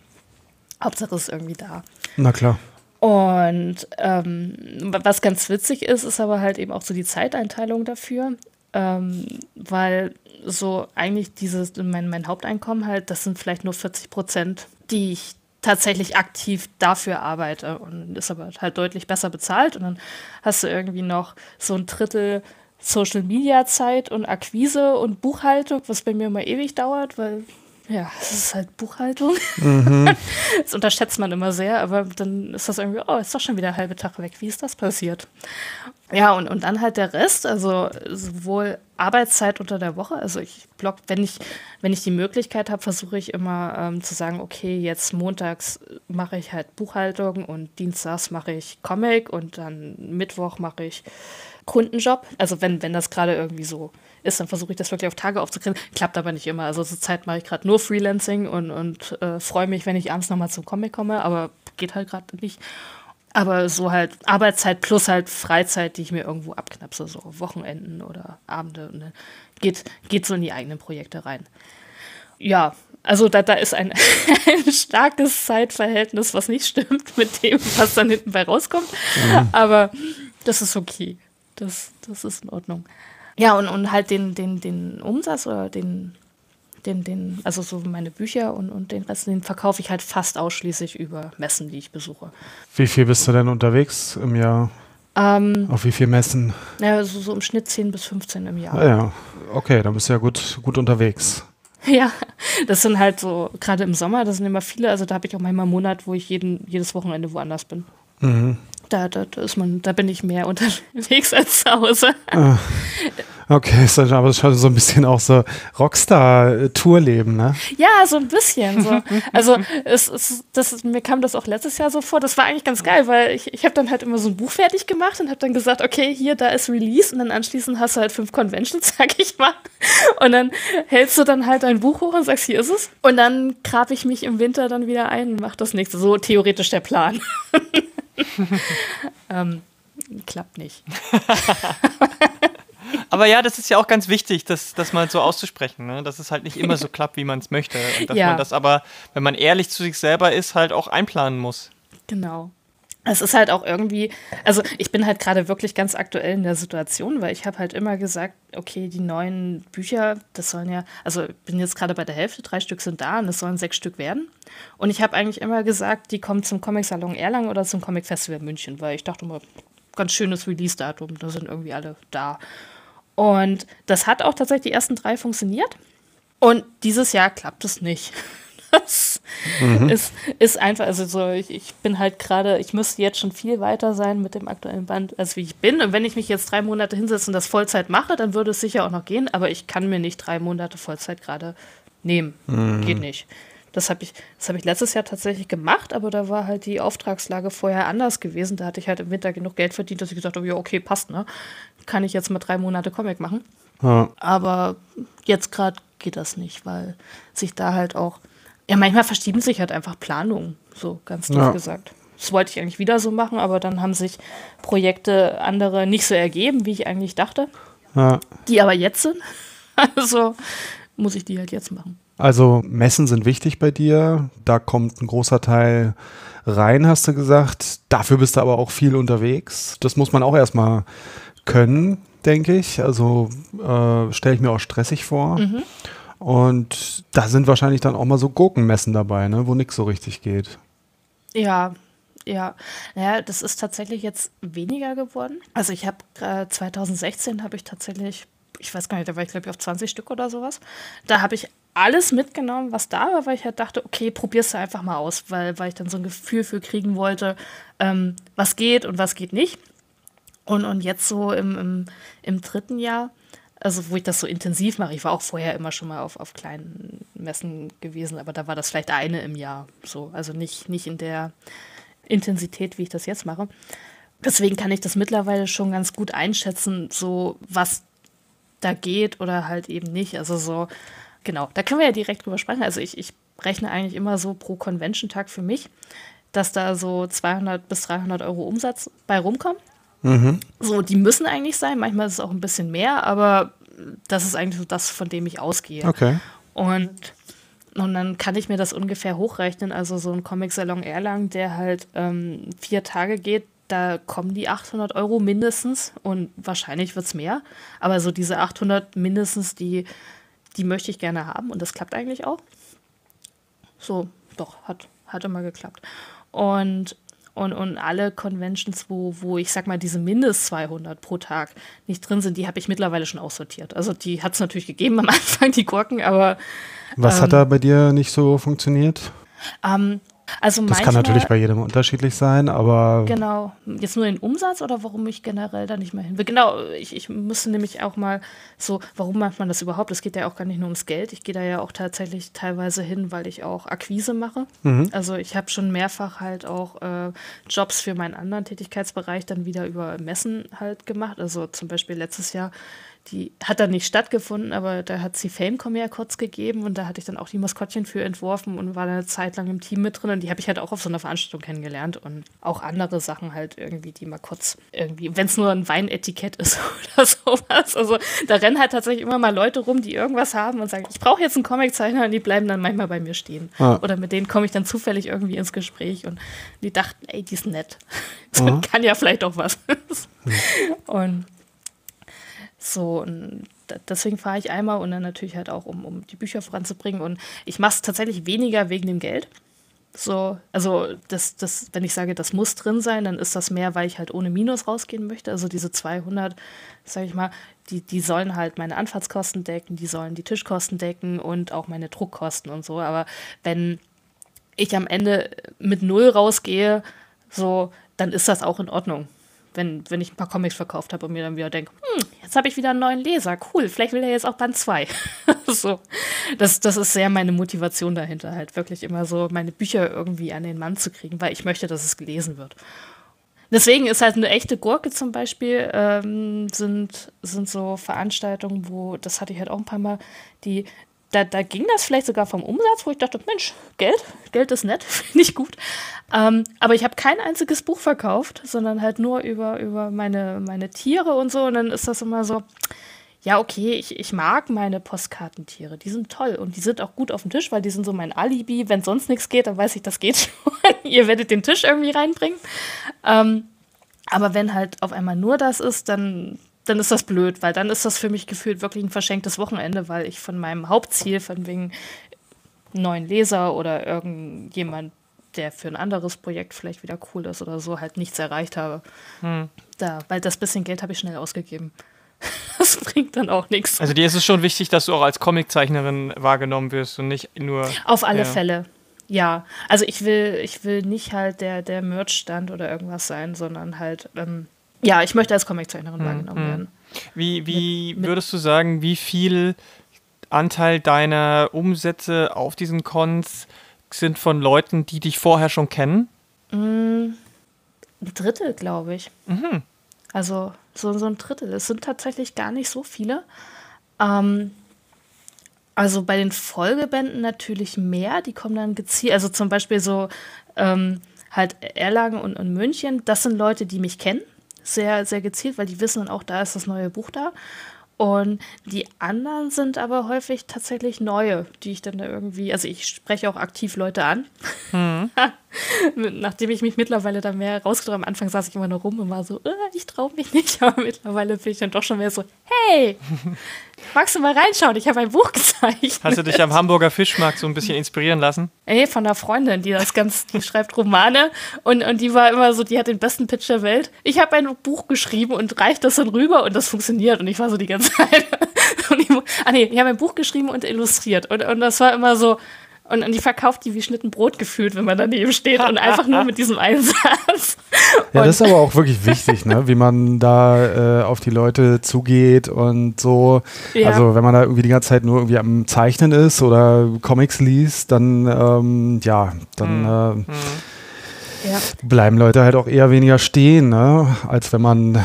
Hauptsache ist irgendwie da. Na klar. Und ähm, was ganz witzig ist, ist aber halt eben auch so die Zeiteinteilung dafür. Ähm, weil so eigentlich dieses, mein, mein Haupteinkommen halt, das sind vielleicht nur 40 Prozent, die ich tatsächlich aktiv dafür arbeite und ist aber halt deutlich besser bezahlt und dann hast du irgendwie noch so ein Drittel Social Media Zeit und Akquise und Buchhaltung, was bei mir immer ewig dauert, weil ja, es ist halt Buchhaltung. Mhm. Das unterschätzt man immer sehr, aber dann ist das irgendwie, oh, ist doch schon wieder ein halber Tag weg. Wie ist das passiert? Ja, und, und dann halt der Rest, also sowohl Arbeitszeit unter der Woche, also ich block, wenn ich, wenn ich die Möglichkeit habe, versuche ich immer ähm, zu sagen, okay, jetzt montags mache ich halt Buchhaltung und dienstags mache ich Comic und dann Mittwoch mache ich Kundenjob. Also wenn, wenn das gerade irgendwie so ist, dann versuche ich das wirklich auf Tage aufzukriegen. Klappt aber nicht immer. Also zur Zeit mache ich gerade nur Freelancing und, und äh, freue mich, wenn ich abends nochmal zum Comic komme, aber geht halt gerade nicht. Aber so halt Arbeitszeit plus halt Freizeit, die ich mir irgendwo abknapse, so Wochenenden oder Abende. Und dann geht, geht so in die eigenen Projekte rein. Ja, also da, da ist ein, ein starkes Zeitverhältnis, was nicht stimmt mit dem, was dann hinten bei rauskommt. Mhm. Aber das ist okay. Das, das ist in Ordnung. Ja, und, und halt den, den, den Umsatz oder den, den, den, also so meine Bücher und, und den Rest, den verkaufe ich halt fast ausschließlich über Messen, die ich besuche. Wie viel bist du denn unterwegs im Jahr? Ähm, Auf wie viel Messen? Ja, so, so im Schnitt 10 bis 15 im Jahr. Ah, ja, okay, dann bist du ja gut, gut unterwegs. Ja, das sind halt so, gerade im Sommer, das sind immer viele, also da habe ich auch manchmal einen Monat, wo ich jeden, jedes Wochenende woanders bin. Mhm. Da, da, da, ist man, da bin ich mehr unterwegs als zu Hause. Ah. Okay, ist aber schon so ein bisschen auch so Rockstar-Tourleben, ne? Ja, so ein bisschen. So. Also es, es, das, mir kam das auch letztes Jahr so vor. Das war eigentlich ganz geil, weil ich, ich habe dann halt immer so ein Buch fertig gemacht und habe dann gesagt, okay, hier, da ist Release und dann anschließend hast du halt fünf Conventions, sag ich mal. Und dann hältst du dann halt dein Buch hoch und sagst, hier ist es. Und dann grab ich mich im Winter dann wieder ein und mach das nächste. So theoretisch der Plan. ähm, klappt nicht. Aber ja, das ist ja auch ganz wichtig, das, das mal so auszusprechen, ne? dass es halt nicht immer so klappt, wie man es möchte. Und dass ja. man das aber, wenn man ehrlich zu sich selber ist, halt auch einplanen muss. Genau. Es ist halt auch irgendwie, also ich bin halt gerade wirklich ganz aktuell in der Situation, weil ich habe halt immer gesagt, okay, die neuen Bücher, das sollen ja, also ich bin jetzt gerade bei der Hälfte, drei Stück sind da und es sollen sechs Stück werden. Und ich habe eigentlich immer gesagt, die kommen zum Comic-Salon Erlangen oder zum Comic-Festival München, weil ich dachte immer, ganz schönes Release-Datum, da sind irgendwie alle da. Und das hat auch tatsächlich die ersten drei funktioniert. Und dieses Jahr klappt es nicht. Das mhm. ist, ist einfach, also so, ich, ich bin halt gerade, ich müsste jetzt schon viel weiter sein mit dem aktuellen Band, als wie ich bin. Und wenn ich mich jetzt drei Monate hinsetze und das Vollzeit mache, dann würde es sicher auch noch gehen, aber ich kann mir nicht drei Monate Vollzeit gerade nehmen. Mhm. Geht nicht. Das habe ich, hab ich letztes Jahr tatsächlich gemacht, aber da war halt die Auftragslage vorher anders gewesen. Da hatte ich halt im Winter genug Geld verdient, dass ich gesagt habe, ja, okay, passt, ne? kann ich jetzt mal drei Monate Comic machen. Ja. Aber jetzt gerade geht das nicht, weil sich da halt auch, ja, manchmal verschieben sich halt einfach Planungen, so ganz doof ja. gesagt. Das wollte ich eigentlich wieder so machen, aber dann haben sich Projekte andere nicht so ergeben, wie ich eigentlich dachte. Ja. Die aber jetzt sind. Also muss ich die halt jetzt machen. Also Messen sind wichtig bei dir. Da kommt ein großer Teil rein, hast du gesagt. Dafür bist du aber auch viel unterwegs. Das muss man auch erstmal können, denke ich. Also äh, stelle ich mir auch stressig vor. Mhm. Und da sind wahrscheinlich dann auch mal so Gurkenmessen dabei, ne, wo nichts so richtig geht. Ja, ja. Naja, das ist tatsächlich jetzt weniger geworden. Also ich habe äh, 2016 habe ich tatsächlich, ich weiß gar nicht, da war ich glaube ich auf 20 Stück oder sowas. Da habe ich alles mitgenommen, was da war, weil ich halt dachte, okay, probierst du einfach mal aus, weil, weil ich dann so ein Gefühl für kriegen wollte, ähm, was geht und was geht nicht. Und, und jetzt so im, im, im dritten Jahr, also wo ich das so intensiv mache, ich war auch vorher immer schon mal auf, auf kleinen Messen gewesen, aber da war das vielleicht eine im Jahr. So, also nicht, nicht in der Intensität, wie ich das jetzt mache. Deswegen kann ich das mittlerweile schon ganz gut einschätzen, so was da geht oder halt eben nicht. Also so, genau, da können wir ja direkt drüber sprechen. Also ich, ich rechne eigentlich immer so pro Convention-Tag für mich, dass da so 200 bis 300 Euro Umsatz bei rumkommen. Mhm. So, die müssen eigentlich sein. Manchmal ist es auch ein bisschen mehr, aber das ist eigentlich so das, von dem ich ausgehe. Okay. Und, und dann kann ich mir das ungefähr hochrechnen. Also so ein Comic-Salon Erlangen, der halt ähm, vier Tage geht, da kommen die 800 Euro mindestens und wahrscheinlich wird es mehr. Aber so diese 800 mindestens, die, die möchte ich gerne haben und das klappt eigentlich auch. So, doch, hat, hat immer geklappt. Und, und, und alle Conventions, wo, wo ich sag mal, diese Mindest 200 pro Tag nicht drin sind, die habe ich mittlerweile schon aussortiert. Also die hat es natürlich gegeben am Anfang, die Gurken, aber. Was ähm, hat da bei dir nicht so funktioniert? Ähm, also das kann natürlich bei jedem unterschiedlich sein, aber. Genau. Jetzt nur den Umsatz oder warum ich generell da nicht mehr hin will? Genau, ich, ich müsste nämlich auch mal so, warum macht man das überhaupt? Es geht ja auch gar nicht nur ums Geld. Ich gehe da ja auch tatsächlich teilweise hin, weil ich auch Akquise mache. Mhm. Also ich habe schon mehrfach halt auch äh, Jobs für meinen anderen Tätigkeitsbereich dann wieder über Messen halt gemacht. Also zum Beispiel letztes Jahr die hat dann nicht stattgefunden, aber da hat sie Famecom ja kurz gegeben und da hatte ich dann auch die Maskottchen für entworfen und war da eine Zeit lang im Team mit drin und die habe ich halt auch auf so einer Veranstaltung kennengelernt und auch andere Sachen halt irgendwie, die mal kurz irgendwie, wenn es nur ein Weinetikett ist oder sowas. Also da rennen halt tatsächlich immer mal Leute rum, die irgendwas haben und sagen, ich brauche jetzt einen Comiczeichner und die bleiben dann manchmal bei mir stehen. Ah. Oder mit denen komme ich dann zufällig irgendwie ins Gespräch und die dachten, ey, die ist nett. Mhm. Kann ja vielleicht auch was. Mhm. Und so, und deswegen fahre ich einmal und dann natürlich halt auch, um, um die Bücher voranzubringen. Und ich mache es tatsächlich weniger wegen dem Geld. So, also das, das, wenn ich sage, das muss drin sein, dann ist das mehr, weil ich halt ohne Minus rausgehen möchte. Also diese 200, sage ich mal, die, die sollen halt meine Anfahrtskosten decken, die sollen die Tischkosten decken und auch meine Druckkosten und so. Aber wenn ich am Ende mit Null rausgehe, so, dann ist das auch in Ordnung wenn, wenn ich ein paar Comics verkauft habe und mir dann wieder denke, hm, jetzt habe ich wieder einen neuen Leser, cool, vielleicht will er jetzt auch Band 2. so. Das, das ist sehr meine Motivation dahinter, halt wirklich immer so meine Bücher irgendwie an den Mann zu kriegen, weil ich möchte, dass es gelesen wird. Deswegen ist halt eine echte Gurke zum Beispiel, ähm, sind, sind so Veranstaltungen, wo, das hatte ich halt auch ein paar Mal, die da, da ging das vielleicht sogar vom Umsatz, wo ich dachte, Mensch, Geld, Geld ist nett, finde ich gut. Ähm, aber ich habe kein einziges Buch verkauft, sondern halt nur über, über meine, meine Tiere und so. Und dann ist das immer so, ja, okay, ich, ich mag meine Postkartentiere. Die sind toll und die sind auch gut auf dem Tisch, weil die sind so mein Alibi. Wenn sonst nichts geht, dann weiß ich, das geht schon. Ihr werdet den Tisch irgendwie reinbringen. Ähm, aber wenn halt auf einmal nur das ist, dann dann ist das blöd, weil dann ist das für mich gefühlt wirklich ein verschenktes Wochenende, weil ich von meinem Hauptziel, von wegen neuen Leser oder irgendjemand, der für ein anderes Projekt vielleicht wieder cool ist oder so, halt nichts erreicht habe. Hm. Da, weil das bisschen Geld habe ich schnell ausgegeben. Das bringt dann auch nichts. Also dir ist es schon wichtig, dass du auch als Comiczeichnerin wahrgenommen wirst und nicht nur. Auf alle ja. Fälle. Ja, also ich will, ich will nicht halt der, der Merch-Stand oder irgendwas sein, sondern halt ähm, ja, ich möchte als Comiczeichnerin hm, wahrgenommen hm. werden. Wie, wie mit, würdest du sagen, wie viel Anteil deiner Umsätze auf diesen Cons sind von Leuten, die dich vorher schon kennen? Mm, ein Drittel, glaube ich. Mhm. Also so, so ein Drittel. Es sind tatsächlich gar nicht so viele. Ähm, also bei den Folgebänden natürlich mehr. Die kommen dann gezielt. Also zum Beispiel so ähm, halt Erlangen und, und München. Das sind Leute, die mich kennen sehr, sehr gezielt, weil die wissen auch, da ist das neue Buch da. Und die anderen sind aber häufig tatsächlich neue, die ich dann da irgendwie, also ich spreche auch aktiv Leute an. Mhm. Nachdem ich mich mittlerweile da mehr rausgetraut habe, am Anfang saß ich immer nur rum und war so, äh, ich traue mich nicht, aber mittlerweile bin ich dann doch schon mehr so, hey, magst du mal reinschauen? Ich habe ein Buch gezeichnet. Hast du dich am Hamburger Fischmarkt so ein bisschen inspirieren lassen? Ey, von einer Freundin, die das ganz, die schreibt Romane und, und die war immer so, die hat den besten Pitch der Welt. Ich habe ein Buch geschrieben und reicht das dann rüber und das funktioniert. Und ich war so die ganze Zeit. ich, ah nee, ich habe ein Buch geschrieben und illustriert. Und, und das war immer so, und, und die verkauft die wie Schnitten Brot gefühlt, wenn man daneben steht und einfach nur mit diesem Einsatz. Ja, das ist aber auch wirklich wichtig, ne? wie man da äh, auf die Leute zugeht und so. Ja. Also wenn man da irgendwie die ganze Zeit nur irgendwie am Zeichnen ist oder Comics liest, dann ähm, ja, dann mhm. äh, ja. bleiben Leute halt auch eher weniger stehen, ne? als wenn man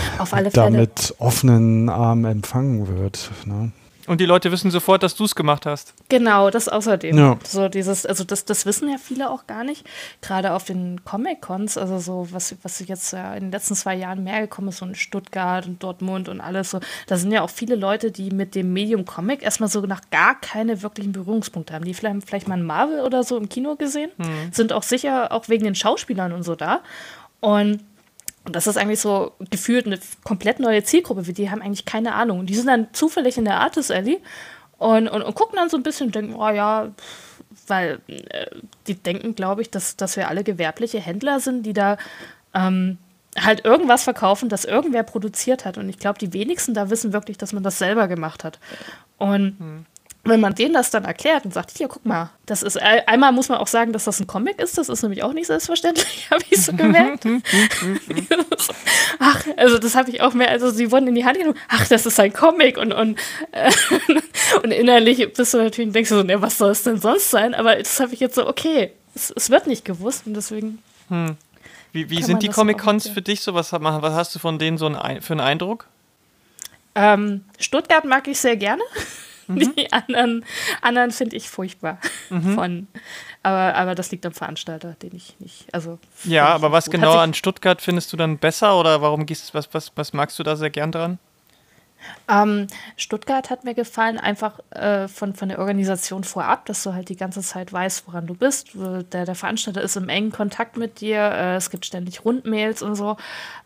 damit offenen Armen empfangen wird. Ne? Und die Leute wissen sofort, dass du es gemacht hast. Genau, das außerdem. Ja. So dieses, also das, das wissen ja viele auch gar nicht. Gerade auf den Comic-Cons, also so, was, was jetzt ja in den letzten zwei Jahren mehr gekommen ist, so in Stuttgart und Dortmund und alles so, da sind ja auch viele Leute, die mit dem Medium Comic erstmal so nach gar keine wirklichen Berührungspunkte haben. Die vielleicht, vielleicht mal ein Marvel oder so im Kino gesehen, hm. sind auch sicher auch wegen den Schauspielern und so da. Und und das ist eigentlich so gefühlt eine komplett neue Zielgruppe, die haben eigentlich keine Ahnung. Und die sind dann zufällig in der Artist Alley und, und, und gucken dann so ein bisschen und denken, oh ja, weil äh, die denken, glaube ich, dass, dass wir alle gewerbliche Händler sind, die da ähm, halt irgendwas verkaufen, das irgendwer produziert hat. Und ich glaube, die wenigsten da wissen wirklich, dass man das selber gemacht hat. Und hm wenn man denen das dann erklärt und sagt, hier, guck mal, das ist, einmal muss man auch sagen, dass das ein Comic ist, das ist nämlich auch nicht selbstverständlich, habe ich so gemerkt. ach, also das habe ich auch mehr, also sie wurden in die Hand genommen, ach, das ist ein Comic und, und, äh, und innerlich bist du natürlich, denkst du so, ne, was soll es denn sonst sein, aber das habe ich jetzt so, okay, es, es, wird nicht gewusst und deswegen. Hm. Wie, wie sind die Comic-Cons für dich so, was, was hast du von denen so ein, für einen Eindruck? Ähm, Stuttgart mag ich sehr gerne. Mhm. Die anderen, anderen finde ich furchtbar. Mhm. Von, aber, aber das liegt am Veranstalter, den ich nicht. Also ja, aber was genau an Stuttgart findest du dann besser oder warum gehst was, was, was magst du da sehr gern dran? Ähm, Stuttgart hat mir gefallen, einfach äh, von, von der Organisation vorab, dass du halt die ganze Zeit weißt, woran du bist. Der, der Veranstalter ist im engen Kontakt mit dir, äh, es gibt ständig Rundmails und so.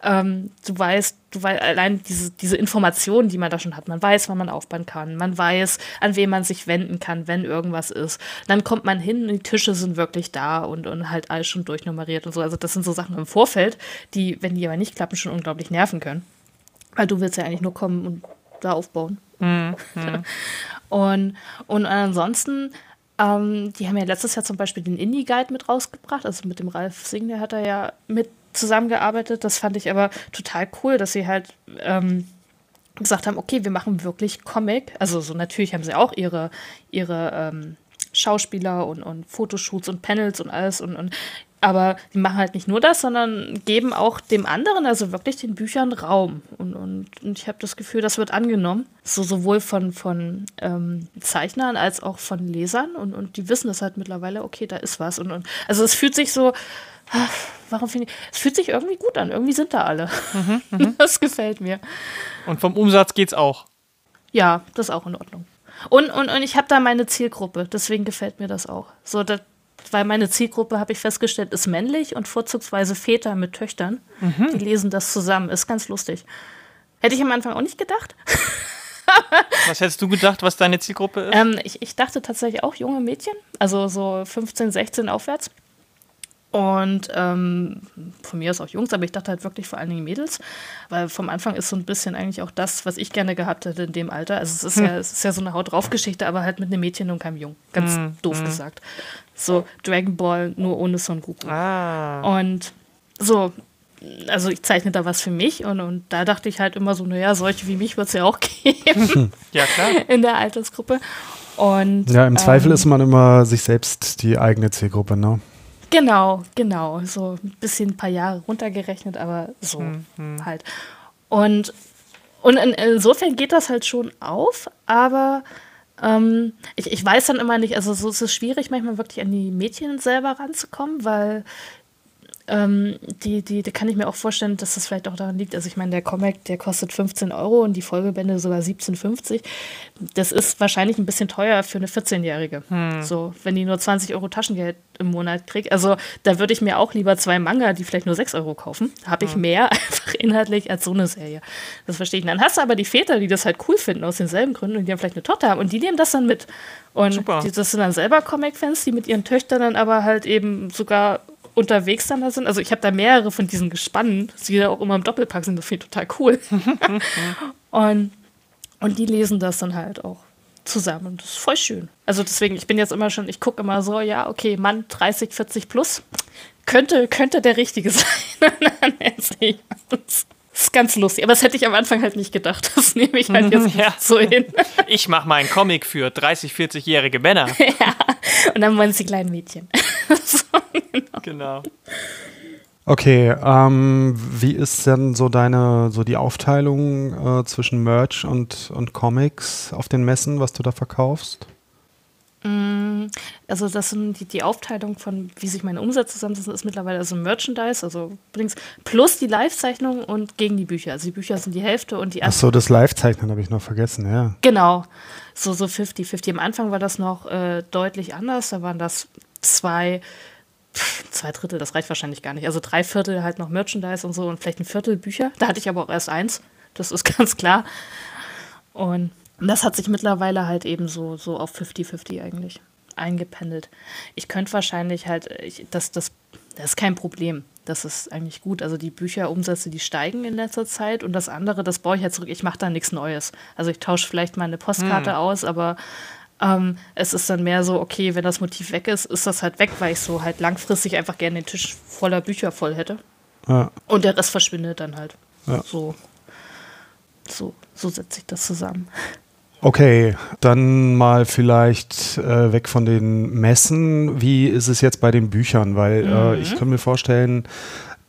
Ähm, du weißt, du weißt, allein diese, diese Informationen, die man da schon hat, man weiß, wann man aufbauen kann, man weiß, an wen man sich wenden kann, wenn irgendwas ist. Dann kommt man hin und die Tische sind wirklich da und, und halt alles schon durchnummeriert und so. Also das sind so Sachen im Vorfeld, die, wenn die aber nicht klappen, schon unglaublich nerven können. Weil du willst ja eigentlich nur kommen und da aufbauen. Mhm. und, und ansonsten, ähm, die haben ja letztes Jahr zum Beispiel den Indie-Guide mit rausgebracht, also mit dem Ralf Singh, der hat da ja mit zusammengearbeitet. Das fand ich aber total cool, dass sie halt ähm, gesagt haben, okay, wir machen wirklich Comic. Also so natürlich haben sie auch ihre, ihre ähm, Schauspieler und, und Fotoshoots und Panels und alles und, und aber die machen halt nicht nur das, sondern geben auch dem anderen, also wirklich den Büchern Raum. Und, und, und ich habe das Gefühl, das wird angenommen. So sowohl von, von ähm, Zeichnern als auch von Lesern. Und, und die wissen das halt mittlerweile, okay, da ist was. Und, und also es fühlt sich so, ach, warum finde ich, es fühlt sich irgendwie gut an. Irgendwie sind da alle. Mhm, mhm. das gefällt mir. Und vom Umsatz geht's auch. Ja, das ist auch in Ordnung. Und, und, und ich habe da meine Zielgruppe, deswegen gefällt mir das auch. So, das, weil meine Zielgruppe, habe ich festgestellt, ist männlich und vorzugsweise Väter mit Töchtern. Mhm. Die lesen das zusammen. Ist ganz lustig. Hätte ich am Anfang auch nicht gedacht. was hättest du gedacht, was deine Zielgruppe ist? Ähm, ich, ich dachte tatsächlich auch junge Mädchen, also so 15, 16 aufwärts. Und ähm, von mir aus auch Jungs, aber ich dachte halt wirklich vor allen Dingen Mädels, weil vom Anfang ist so ein bisschen eigentlich auch das, was ich gerne gehabt hätte in dem Alter. Also es ist, hm. ja, es ist ja so eine Haut drauf Geschichte, aber halt mit einem Mädchen und keinem Jungen. Ganz hm. doof hm. gesagt. So Dragon Ball nur ohne Son Goku. Ah. Und so, also ich zeichne da was für mich und, und da dachte ich halt immer so, naja, solche wie mich wird es ja auch geben. ja, klar. In der Altersgruppe. Und, ja, im Zweifel ähm, ist man immer sich selbst die eigene Zielgruppe, ne? Genau, genau. So ein bisschen ein paar Jahre runtergerechnet, aber so hm, hm. halt. Und, und in, insofern geht das halt schon auf, aber ähm, ich, ich weiß dann immer nicht, also so ist es schwierig, manchmal wirklich an die Mädchen selber ranzukommen, weil ähm, die, die, die kann ich mir auch vorstellen, dass das vielleicht auch daran liegt. Also ich meine, der Comic, der kostet 15 Euro und die Folgebände sogar 17,50. Das ist wahrscheinlich ein bisschen teuer für eine 14-Jährige. Hm. So, wenn die nur 20 Euro Taschengeld im Monat kriegt. Also da würde ich mir auch lieber zwei Manga, die vielleicht nur 6 Euro kaufen. Habe ich hm. mehr einfach inhaltlich als so eine Serie. Das verstehe ich. Dann hast du aber die Väter, die das halt cool finden aus denselben Gründen und die haben vielleicht eine Tochter haben und die nehmen das dann mit. Und die, das sind dann selber Comic-Fans, die mit ihren Töchtern dann aber halt eben sogar unterwegs dann da sind. Also ich habe da mehrere von diesen Gespannen, die da auch immer im Doppelpack sind, das finde ich total cool. und, und die lesen das dann halt auch zusammen. Das ist voll schön. Also deswegen, ich bin jetzt immer schon, ich gucke immer so, ja, okay, Mann 30, 40 plus, könnte, könnte der Richtige sein. das ist ganz lustig, aber das hätte ich am Anfang halt nicht gedacht. Das nehme ich halt jetzt ja. so hin. Ich mache mal einen Comic für 30, 40-jährige Männer. ja, und dann wollen sie kleinen Mädchen. genau. genau. Okay, ähm, wie ist denn so deine, so die Aufteilung äh, zwischen Merch und, und Comics auf den Messen, was du da verkaufst? Mm, also das sind die, die Aufteilung von, wie sich meine Umsätze zusammensetzen, ist mittlerweile also Merchandise, also plus die Live-Zeichnung und gegen die Bücher. Also die Bücher sind die Hälfte und die Achso, das Live-Zeichnen habe ich noch vergessen, ja. Genau, so so 50-50. Am Anfang war das noch äh, deutlich anders, da waren das zwei, zwei Drittel, das reicht wahrscheinlich gar nicht. Also drei Viertel halt noch Merchandise und so und vielleicht ein Viertel Bücher. Da hatte ich aber auch erst eins, das ist ganz klar. Und und das hat sich mittlerweile halt eben so, so auf 50-50 eigentlich eingependelt. Ich könnte wahrscheinlich halt, ich, das, das, das ist kein Problem. Das ist eigentlich gut. Also die Bücherumsätze, die steigen in letzter Zeit und das andere, das baue ich halt zurück. Ich mache da nichts Neues. Also ich tausche vielleicht mal eine Postkarte hm. aus, aber ähm, es ist dann mehr so, okay, wenn das Motiv weg ist, ist das halt weg, weil ich so halt langfristig einfach gerne den Tisch voller Bücher voll hätte. Ja. Und der Rest verschwindet dann halt. Ja. So, so, so setze ich das zusammen. Okay, dann mal vielleicht äh, weg von den Messen. Wie ist es jetzt bei den Büchern? Weil äh, mhm. äh, ich kann mir vorstellen,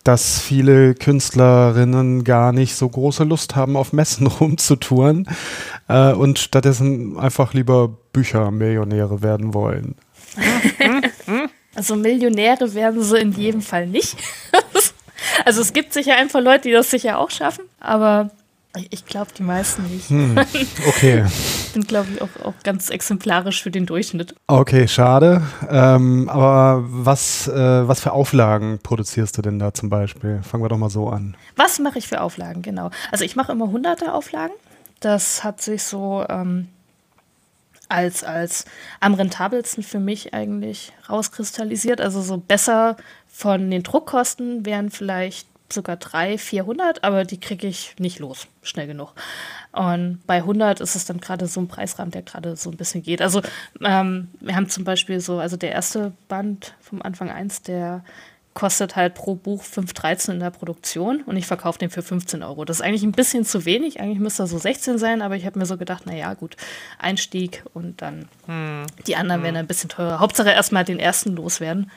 dass viele Künstlerinnen gar nicht so große Lust haben, auf Messen rumzutouren äh, und stattdessen einfach lieber Büchermillionäre werden wollen. Also Millionäre werden sie in jedem Fall nicht. also es gibt sicher einfach Leute, die das sicher auch schaffen, aber ich glaube, die meisten nicht. Hm, okay. ich bin, glaube ich, auch, auch ganz exemplarisch für den Durchschnitt. Okay, schade. Ähm, aber was, äh, was für Auflagen produzierst du denn da zum Beispiel? Fangen wir doch mal so an. Was mache ich für Auflagen, genau? Also ich mache immer hunderte Auflagen. Das hat sich so ähm, als, als am rentabelsten für mich eigentlich rauskristallisiert. Also so besser von den Druckkosten wären vielleicht sogar 300, 400, aber die kriege ich nicht los, schnell genug. Und bei 100 ist es dann gerade so ein Preisrahmen, der gerade so ein bisschen geht. Also ähm, wir haben zum Beispiel so, also der erste Band vom Anfang 1, der kostet halt pro Buch 5,13 in der Produktion und ich verkaufe den für 15 Euro. Das ist eigentlich ein bisschen zu wenig, eigentlich müsste er so 16 sein, aber ich habe mir so gedacht, naja gut, Einstieg und dann hm. die anderen hm. werden ein bisschen teurer. Hauptsache erstmal den ersten loswerden.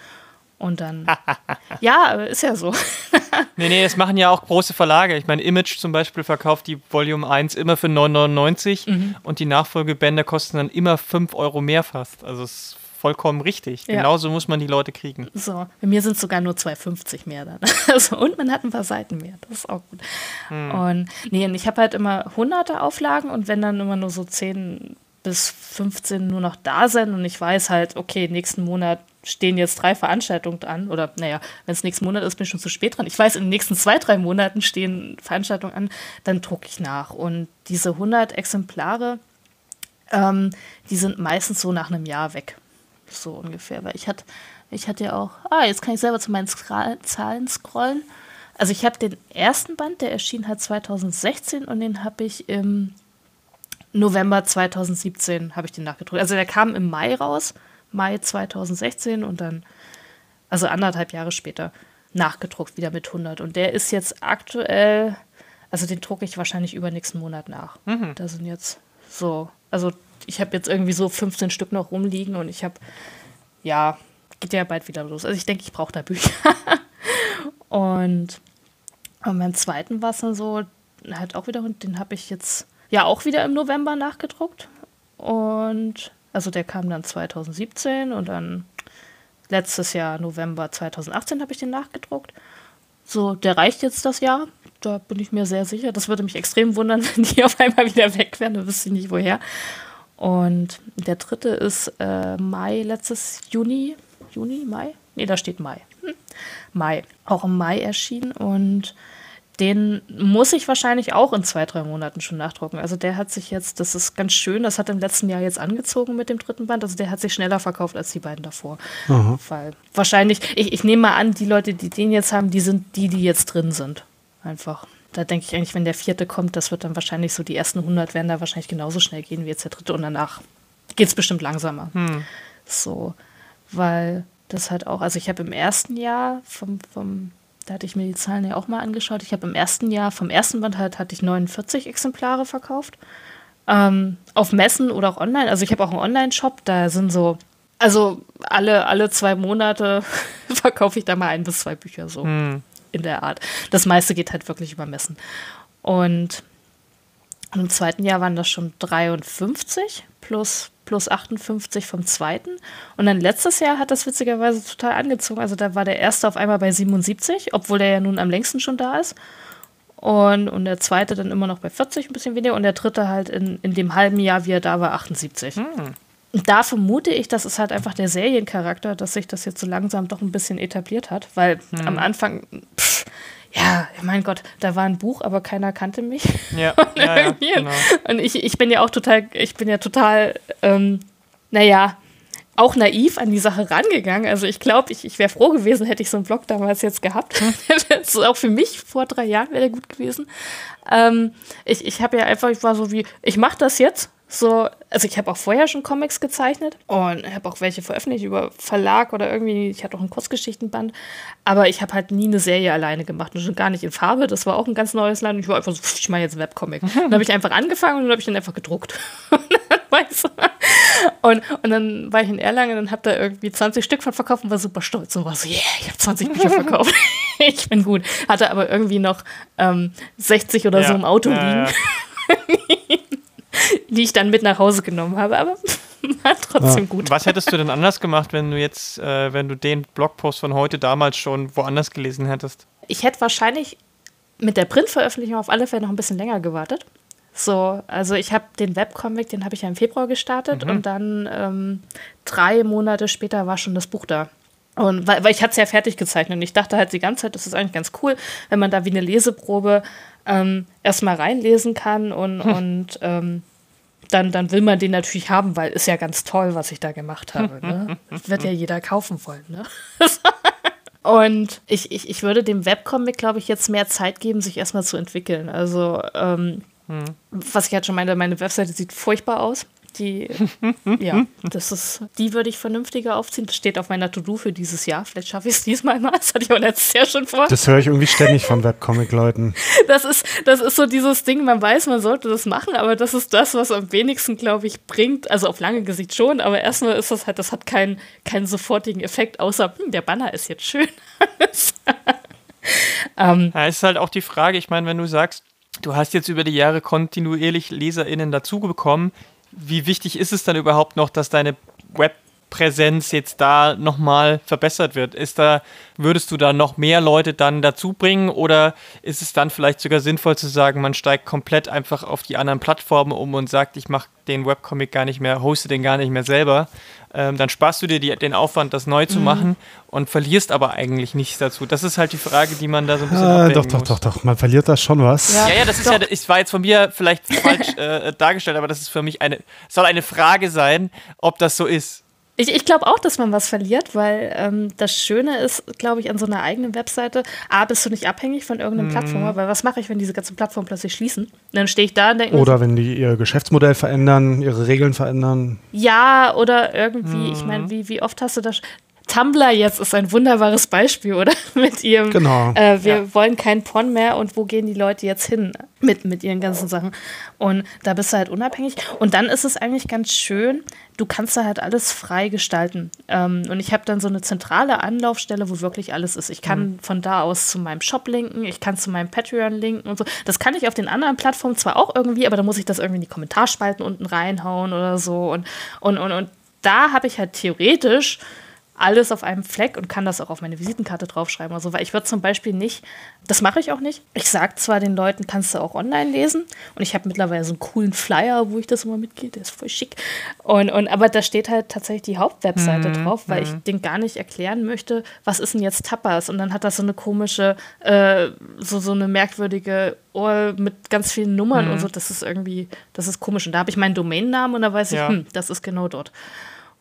Und dann. ja, ist ja so. nee, nee, das machen ja auch große Verlage. Ich meine, Image zum Beispiel verkauft die Volume 1 immer für 9,99 mhm. und die Nachfolgebände kosten dann immer 5 Euro mehr fast. Also es ist vollkommen richtig. Ja. Genauso muss man die Leute kriegen. So, bei mir sind es sogar nur 2,50 mehr dann. Also, und man hat ein paar Seiten mehr. Das ist auch gut. Hm. Und nee, und ich habe halt immer hunderte Auflagen und wenn dann immer nur so 10 bis 15 nur noch da sind und ich weiß halt, okay, nächsten Monat stehen jetzt drei Veranstaltungen an oder naja, wenn es nächsten Monat ist, bin ich schon zu spät dran. Ich weiß, in den nächsten zwei, drei Monaten stehen Veranstaltungen an, dann drucke ich nach. Und diese 100 Exemplare, ähm, die sind meistens so nach einem Jahr weg. So ungefähr, weil ich hatte, ich hatte ja auch, ah, jetzt kann ich selber zu meinen Zahlen scrollen. Also ich habe den ersten Band, der erschien halt 2016 und den habe ich im November 2017 habe ich den nachgedruckt. Also der kam im Mai raus, Mai 2016 und dann, also anderthalb Jahre später, nachgedruckt wieder mit 100. Und der ist jetzt aktuell, also den drucke ich wahrscheinlich übernächsten Monat nach. Mhm. Da sind jetzt so, also ich habe jetzt irgendwie so 15 Stück noch rumliegen und ich habe, ja, geht ja bald wieder los. Also ich denke, ich brauche da Bücher. und, und beim zweiten war es dann so, halt auch wieder, den habe ich jetzt ja auch wieder im November nachgedruckt. Und also der kam dann 2017 und dann letztes Jahr November 2018 habe ich den nachgedruckt. So, der reicht jetzt das Jahr. Da bin ich mir sehr sicher. Das würde mich extrem wundern, wenn die auf einmal wieder weg wären. Da wüsste ich nicht woher. Und der dritte ist äh, Mai letztes Juni. Juni, Mai? Nee, da steht Mai. Hm. Mai. Auch im Mai erschienen und den muss ich wahrscheinlich auch in zwei, drei Monaten schon nachdrucken. Also der hat sich jetzt, das ist ganz schön, das hat im letzten Jahr jetzt angezogen mit dem dritten Band. Also der hat sich schneller verkauft als die beiden davor. Aha. Weil wahrscheinlich, ich, ich nehme mal an, die Leute, die den jetzt haben, die sind die, die jetzt drin sind. Einfach. Da denke ich eigentlich, wenn der vierte kommt, das wird dann wahrscheinlich so, die ersten 100 werden da wahrscheinlich genauso schnell gehen wie jetzt der dritte und danach geht es bestimmt langsamer. Hm. So, weil das halt auch, also ich habe im ersten Jahr vom, vom da hatte ich mir die Zahlen ja auch mal angeschaut. Ich habe im ersten Jahr, vom ersten Band halt, hatte ich 49 Exemplare verkauft. Ähm, auf Messen oder auch online. Also ich habe auch einen Online-Shop, da sind so, also alle, alle zwei Monate verkaufe ich da mal ein bis zwei Bücher so. Hm. in der Art. Das meiste geht halt wirklich über Messen. Und im zweiten Jahr waren das schon 53 plus, plus 58 vom zweiten. Und dann letztes Jahr hat das witzigerweise total angezogen. Also da war der erste auf einmal bei 77, obwohl der ja nun am längsten schon da ist. Und, und der zweite dann immer noch bei 40, ein bisschen weniger. Und der dritte halt in, in dem halben Jahr, wie er da war, 78. Hm. Und da vermute ich, das ist halt einfach der Seriencharakter, dass sich das jetzt so langsam doch ein bisschen etabliert hat. Weil hm. am Anfang, pff, ja, mein Gott, da war ein Buch, aber keiner kannte mich. Ja, und, ja, ja genau. und ich, ich bin ja auch total, ich bin ja total, ähm, naja, auch naiv an die Sache rangegangen. Also ich glaube, ich, ich wäre froh gewesen, hätte ich so einen Blog damals jetzt gehabt. das ist auch für mich vor drei Jahren wäre der gut gewesen. Ähm, ich ich habe ja einfach, ich war so wie, ich mache das jetzt so, also ich habe auch vorher schon Comics gezeichnet und habe auch welche veröffentlicht über Verlag oder irgendwie, ich hatte auch ein Kurzgeschichtenband, aber ich habe halt nie eine Serie alleine gemacht und schon gar nicht in Farbe, das war auch ein ganz neues Land und ich war einfach so, ich mache jetzt Webcomic. dann habe ich einfach angefangen und dann habe ich den einfach gedruckt. und, und dann war ich in Erlangen und habe da irgendwie 20 Stück von verkauft und war super stolz und war so, yeah, ich habe 20 Bücher verkauft. ich bin gut. Hatte aber irgendwie noch ähm, 60 oder ja, so im Auto ja, liegen. Die ich dann mit nach Hause genommen habe, aber war trotzdem ja. gut. Was hättest du denn anders gemacht, wenn du jetzt, äh, wenn du den Blogpost von heute damals schon woanders gelesen hättest? Ich hätte wahrscheinlich mit der Printveröffentlichung auf alle Fälle noch ein bisschen länger gewartet. So, also ich habe den Webcomic, den habe ich ja im Februar gestartet mhm. und dann ähm, drei Monate später war schon das Buch da. Und weil, weil ich hatte es ja fertig gezeichnet und ich dachte halt die ganze Zeit, das ist eigentlich ganz cool, wenn man da wie eine Leseprobe ähm, erstmal reinlesen kann und, hm. und ähm, dann, dann will man den natürlich haben, weil ist ja ganz toll, was ich da gemacht habe. Ne? wird ja jeder kaufen wollen. Ne? und ich, ich, ich würde dem Webcomic, glaube ich, jetzt mehr Zeit geben, sich erstmal zu entwickeln. Also, ähm, hm. was ich halt schon meinte, meine Webseite sieht furchtbar aus. Die, ja, das ist, die würde ich vernünftiger aufziehen. Das steht auf meiner To-Do für dieses Jahr. Vielleicht schaffe ich es diesmal mal. Das hatte ich auch letztes Jahr schon vor. Das höre ich irgendwie ständig von Webcomic-Leuten. Das ist, das ist so dieses Ding, man weiß, man sollte das machen, aber das ist das, was am wenigsten, glaube ich, bringt. Also auf lange Gesicht schon, aber erstmal ist das halt, das hat keinen, keinen sofortigen Effekt, außer, hm, der Banner ist jetzt schön. ähm, ja, ist halt auch die Frage, ich meine, wenn du sagst, du hast jetzt über die Jahre kontinuierlich LeserInnen dazu bekommen, wie wichtig ist es dann überhaupt noch, dass deine Webpräsenz jetzt da nochmal verbessert wird? Ist da, würdest du da noch mehr Leute dann dazu bringen oder ist es dann vielleicht sogar sinnvoll zu sagen, man steigt komplett einfach auf die anderen Plattformen um und sagt, ich mache den Webcomic gar nicht mehr, hoste den gar nicht mehr selber? Ähm, dann sparst du dir die, den Aufwand, das neu zu mhm. machen und verlierst aber eigentlich nichts dazu. Das ist halt die Frage, die man da so ein bisschen äh, Doch, doch, muss. doch, doch, man verliert da schon was. Ja, ja, ja das ist doch. ja, ich war jetzt von mir vielleicht falsch äh, dargestellt, aber das ist für mich eine, soll eine Frage sein, ob das so ist. Ich, ich glaube auch, dass man was verliert, weil ähm, das Schöne ist, glaube ich, an so einer eigenen Webseite, A, bist du nicht abhängig von irgendeinem mhm. Plattformer, weil was mache ich, wenn diese ganzen Plattformen plötzlich schließen? dann stehe ich da und denke Oder wenn die ihr Geschäftsmodell verändern, ihre Regeln verändern. Ja, oder irgendwie, mhm. ich meine, wie, wie oft hast du das Tumblr jetzt ist ein wunderbares Beispiel, oder? mit ihrem, genau. Äh, wir ja. wollen kein Porn mehr und wo gehen die Leute jetzt hin mit, mit ihren ganzen Sachen? Und da bist du halt unabhängig. Und dann ist es eigentlich ganz schön, du kannst da halt alles frei gestalten. Ähm, und ich habe dann so eine zentrale Anlaufstelle, wo wirklich alles ist. Ich kann mhm. von da aus zu meinem Shop linken, ich kann zu meinem Patreon linken und so. Das kann ich auf den anderen Plattformen zwar auch irgendwie, aber da muss ich das irgendwie in die Kommentarspalten unten reinhauen oder so. Und, und, und, und da habe ich halt theoretisch alles auf einem Fleck und kann das auch auf meine Visitenkarte draufschreiben. Also, weil ich würde zum Beispiel nicht, das mache ich auch nicht. Ich sage zwar den Leuten, kannst du auch online lesen. Und ich habe mittlerweile so einen coolen Flyer, wo ich das immer mitgehe, der ist voll schick. Und, und, aber da steht halt tatsächlich die Hauptwebseite mhm. drauf, weil mhm. ich den gar nicht erklären möchte, was ist denn jetzt Tapas? Und dann hat das so eine komische, äh, so, so eine merkwürdige Ohr mit ganz vielen Nummern mhm. und so. Das ist irgendwie, das ist komisch. Und da habe ich meinen Domainnamen und da weiß ich, ja. hm, das ist genau dort.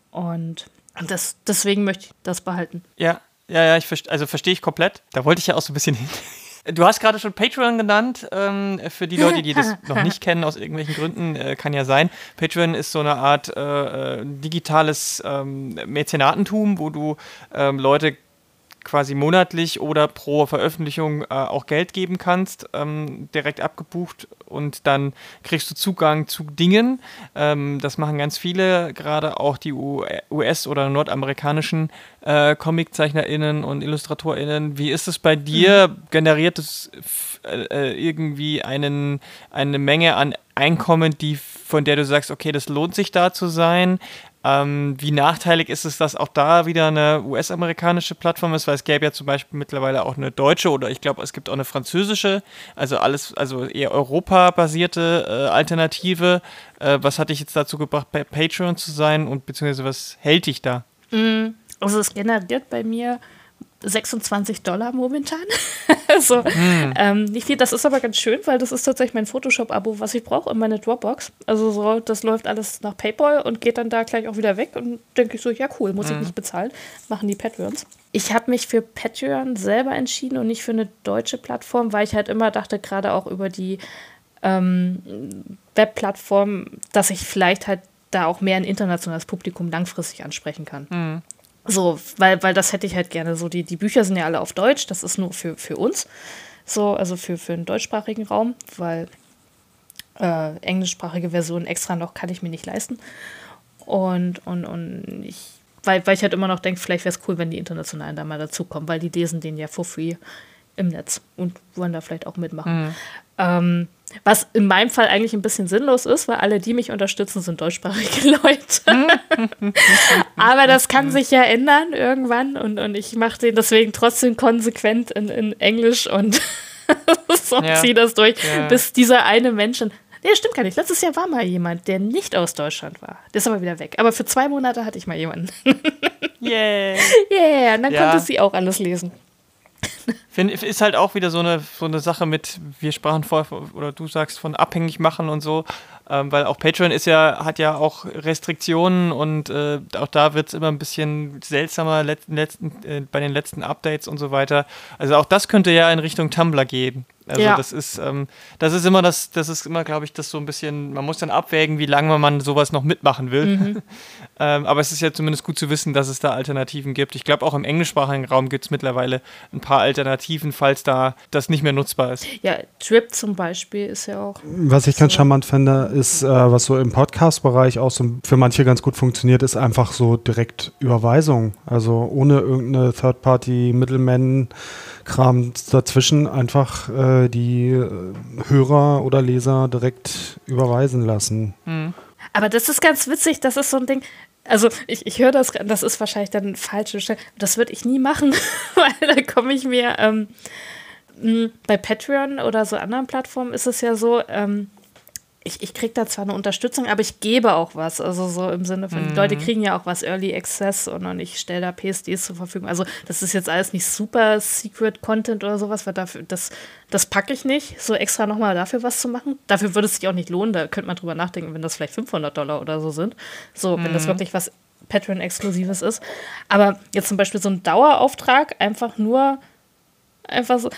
Und und das, deswegen möchte ich das behalten. Ja, ja, ja, ich verste, also verstehe ich komplett. Da wollte ich ja auch so ein bisschen hin. Du hast gerade schon Patreon genannt. Ähm, für die Leute, die das noch nicht kennen, aus irgendwelchen Gründen, äh, kann ja sein. Patreon ist so eine Art äh, äh digitales ähm, Mäzenatentum, wo du ähm, Leute quasi monatlich oder pro Veröffentlichung äh, auch Geld geben kannst, ähm, direkt abgebucht und dann kriegst du Zugang zu Dingen. Ähm, das machen ganz viele, gerade auch die US- oder nordamerikanischen äh, ComiczeichnerInnen und IllustratorInnen. Wie ist es bei dir? Mhm. Generiert es äh, äh, irgendwie einen, eine Menge an Einkommen, die, von der du sagst, okay, das lohnt sich da zu sein? Ähm, wie nachteilig ist es, dass auch da wieder eine US-amerikanische Plattform ist, weil es gäbe ja zum Beispiel mittlerweile auch eine deutsche oder ich glaube, es gibt auch eine französische, also alles, also eher Europa-basierte äh, Alternative. Äh, was hat dich jetzt dazu gebracht, bei Patreon zu sein und beziehungsweise was hält dich da? Mm, also es generiert bei mir 26 Dollar momentan. also hm. ähm, nicht viel. Das ist aber ganz schön, weil das ist tatsächlich mein Photoshop-Abo, was ich brauche in meine Dropbox. Also so, das läuft alles nach PayPal und geht dann da gleich auch wieder weg. Und denke ich so, ja cool, muss hm. ich nicht bezahlen. Machen die Patreons. Ich habe mich für Patreon selber entschieden und nicht für eine deutsche Plattform, weil ich halt immer dachte, gerade auch über die ähm, Webplattform, dass ich vielleicht halt da auch mehr ein internationales Publikum langfristig ansprechen kann. Mhm. So, weil, weil das hätte ich halt gerne. So, die, die Bücher sind ja alle auf Deutsch, das ist nur für, für uns. So, also für, für den deutschsprachigen Raum, weil äh, englischsprachige Versionen extra noch kann ich mir nicht leisten. Und, und, und ich, weil, weil ich halt immer noch denke, vielleicht wäre es cool, wenn die Internationalen da mal dazukommen, weil die lesen den ja for free im Netz und wollen da vielleicht auch mitmachen. Mhm. Ähm, was in meinem Fall eigentlich ein bisschen sinnlos ist, weil alle, die mich unterstützen, sind deutschsprachige Leute. Aber das kann sich ja ändern irgendwann und, und ich mache den deswegen trotzdem konsequent in, in Englisch und so ja. ziehe das durch, ja. bis dieser eine Mensch. Nee, stimmt gar nicht. Letztes Jahr war mal jemand, der nicht aus Deutschland war. Der ist aber wieder weg. Aber für zwei Monate hatte ich mal jemanden. yeah. Yeah, und dann ja. konnte sie auch alles lesen. Find, ist halt auch wieder so eine, so eine Sache mit, wir sprachen vorher, oder du sagst von abhängig machen und so, ähm, weil auch Patreon ist ja, hat ja auch Restriktionen und äh, auch da wird es immer ein bisschen seltsamer letzten, letzten, äh, bei den letzten Updates und so weiter. Also auch das könnte ja in Richtung Tumblr gehen. Also ja. das ist, ähm, das ist immer das, das ist immer, glaube ich, das so ein bisschen, man muss dann abwägen, wie lange man sowas noch mitmachen will. Mhm. ähm, aber es ist ja zumindest gut zu wissen, dass es da Alternativen gibt. Ich glaube, auch im englischsprachigen Raum gibt es mittlerweile ein paar Alternativen, falls da das nicht mehr nutzbar ist. Ja, Trip zum Beispiel ist ja auch. Was ich ganz charmant finde, ist, äh, was so im Podcast-Bereich auch so für manche ganz gut funktioniert, ist einfach so direkt Überweisung. Also ohne irgendeine Third-Party-Middleman. Kram dazwischen einfach äh, die äh, Hörer oder Leser direkt überweisen lassen. Mhm. Aber das ist ganz witzig, das ist so ein Ding. Also ich, ich höre das, das ist wahrscheinlich dann falsch. Das würde ich nie machen, weil da komme ich mir ähm, bei Patreon oder so anderen Plattformen ist es ja so, ähm, ich, ich kriege da zwar eine Unterstützung, aber ich gebe auch was. Also so im Sinne von, mhm. die Leute kriegen ja auch was Early Access und, und ich stelle da PSDs zur Verfügung. Also das ist jetzt alles nicht super Secret Content oder sowas, weil dafür, das, das packe ich nicht, so extra nochmal dafür was zu machen. Dafür würde es sich auch nicht lohnen, da könnte man drüber nachdenken, wenn das vielleicht 500 Dollar oder so sind. So, mhm. wenn das mhm. wirklich was Patreon-Exklusives ist. Aber jetzt zum Beispiel so ein Dauerauftrag, einfach nur einfach so.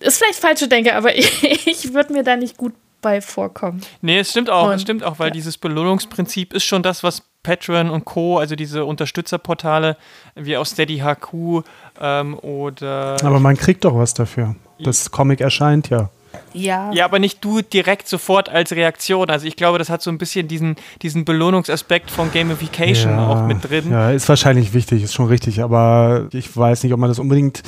Ist vielleicht falsche Denke, aber ich, ich würde mir da nicht gut bei vorkommen. Nee, es stimmt auch, und, es stimmt auch, weil ja. dieses Belohnungsprinzip ist schon das, was Patreon und Co., also diese Unterstützerportale wie auch Steady HQ ähm, oder. Aber man kriegt doch was dafür. Das Comic erscheint ja. Ja. Ja, aber nicht du direkt sofort als Reaktion. Also ich glaube, das hat so ein bisschen diesen, diesen Belohnungsaspekt von Gamification ja, auch mit drin. Ja, ist wahrscheinlich wichtig, ist schon richtig, aber ich weiß nicht, ob man das unbedingt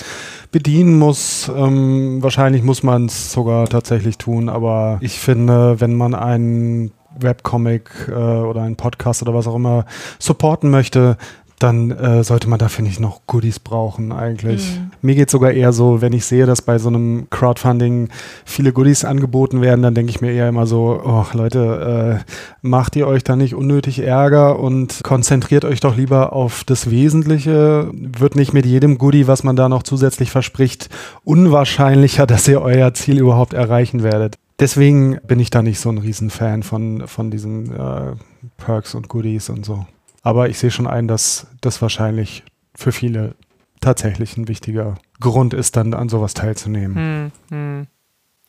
bedienen muss. Ähm, wahrscheinlich muss man es sogar tatsächlich tun, aber ich finde, wenn man einen Webcomic äh, oder einen Podcast oder was auch immer supporten möchte, dann äh, sollte man dafür nicht noch Goodies brauchen eigentlich. Mhm. Mir geht sogar eher so, wenn ich sehe, dass bei so einem Crowdfunding viele Goodies angeboten werden, dann denke ich mir eher immer so, oh Leute, äh, macht ihr euch da nicht unnötig Ärger und konzentriert euch doch lieber auf das Wesentliche. Wird nicht mit jedem Goodie, was man da noch zusätzlich verspricht, unwahrscheinlicher, dass ihr euer Ziel überhaupt erreichen werdet. Deswegen bin ich da nicht so ein Riesenfan von, von diesen äh, Perks und Goodies und so. Aber ich sehe schon ein, dass das wahrscheinlich für viele tatsächlich ein wichtiger Grund ist, dann an sowas teilzunehmen. Hm, hm.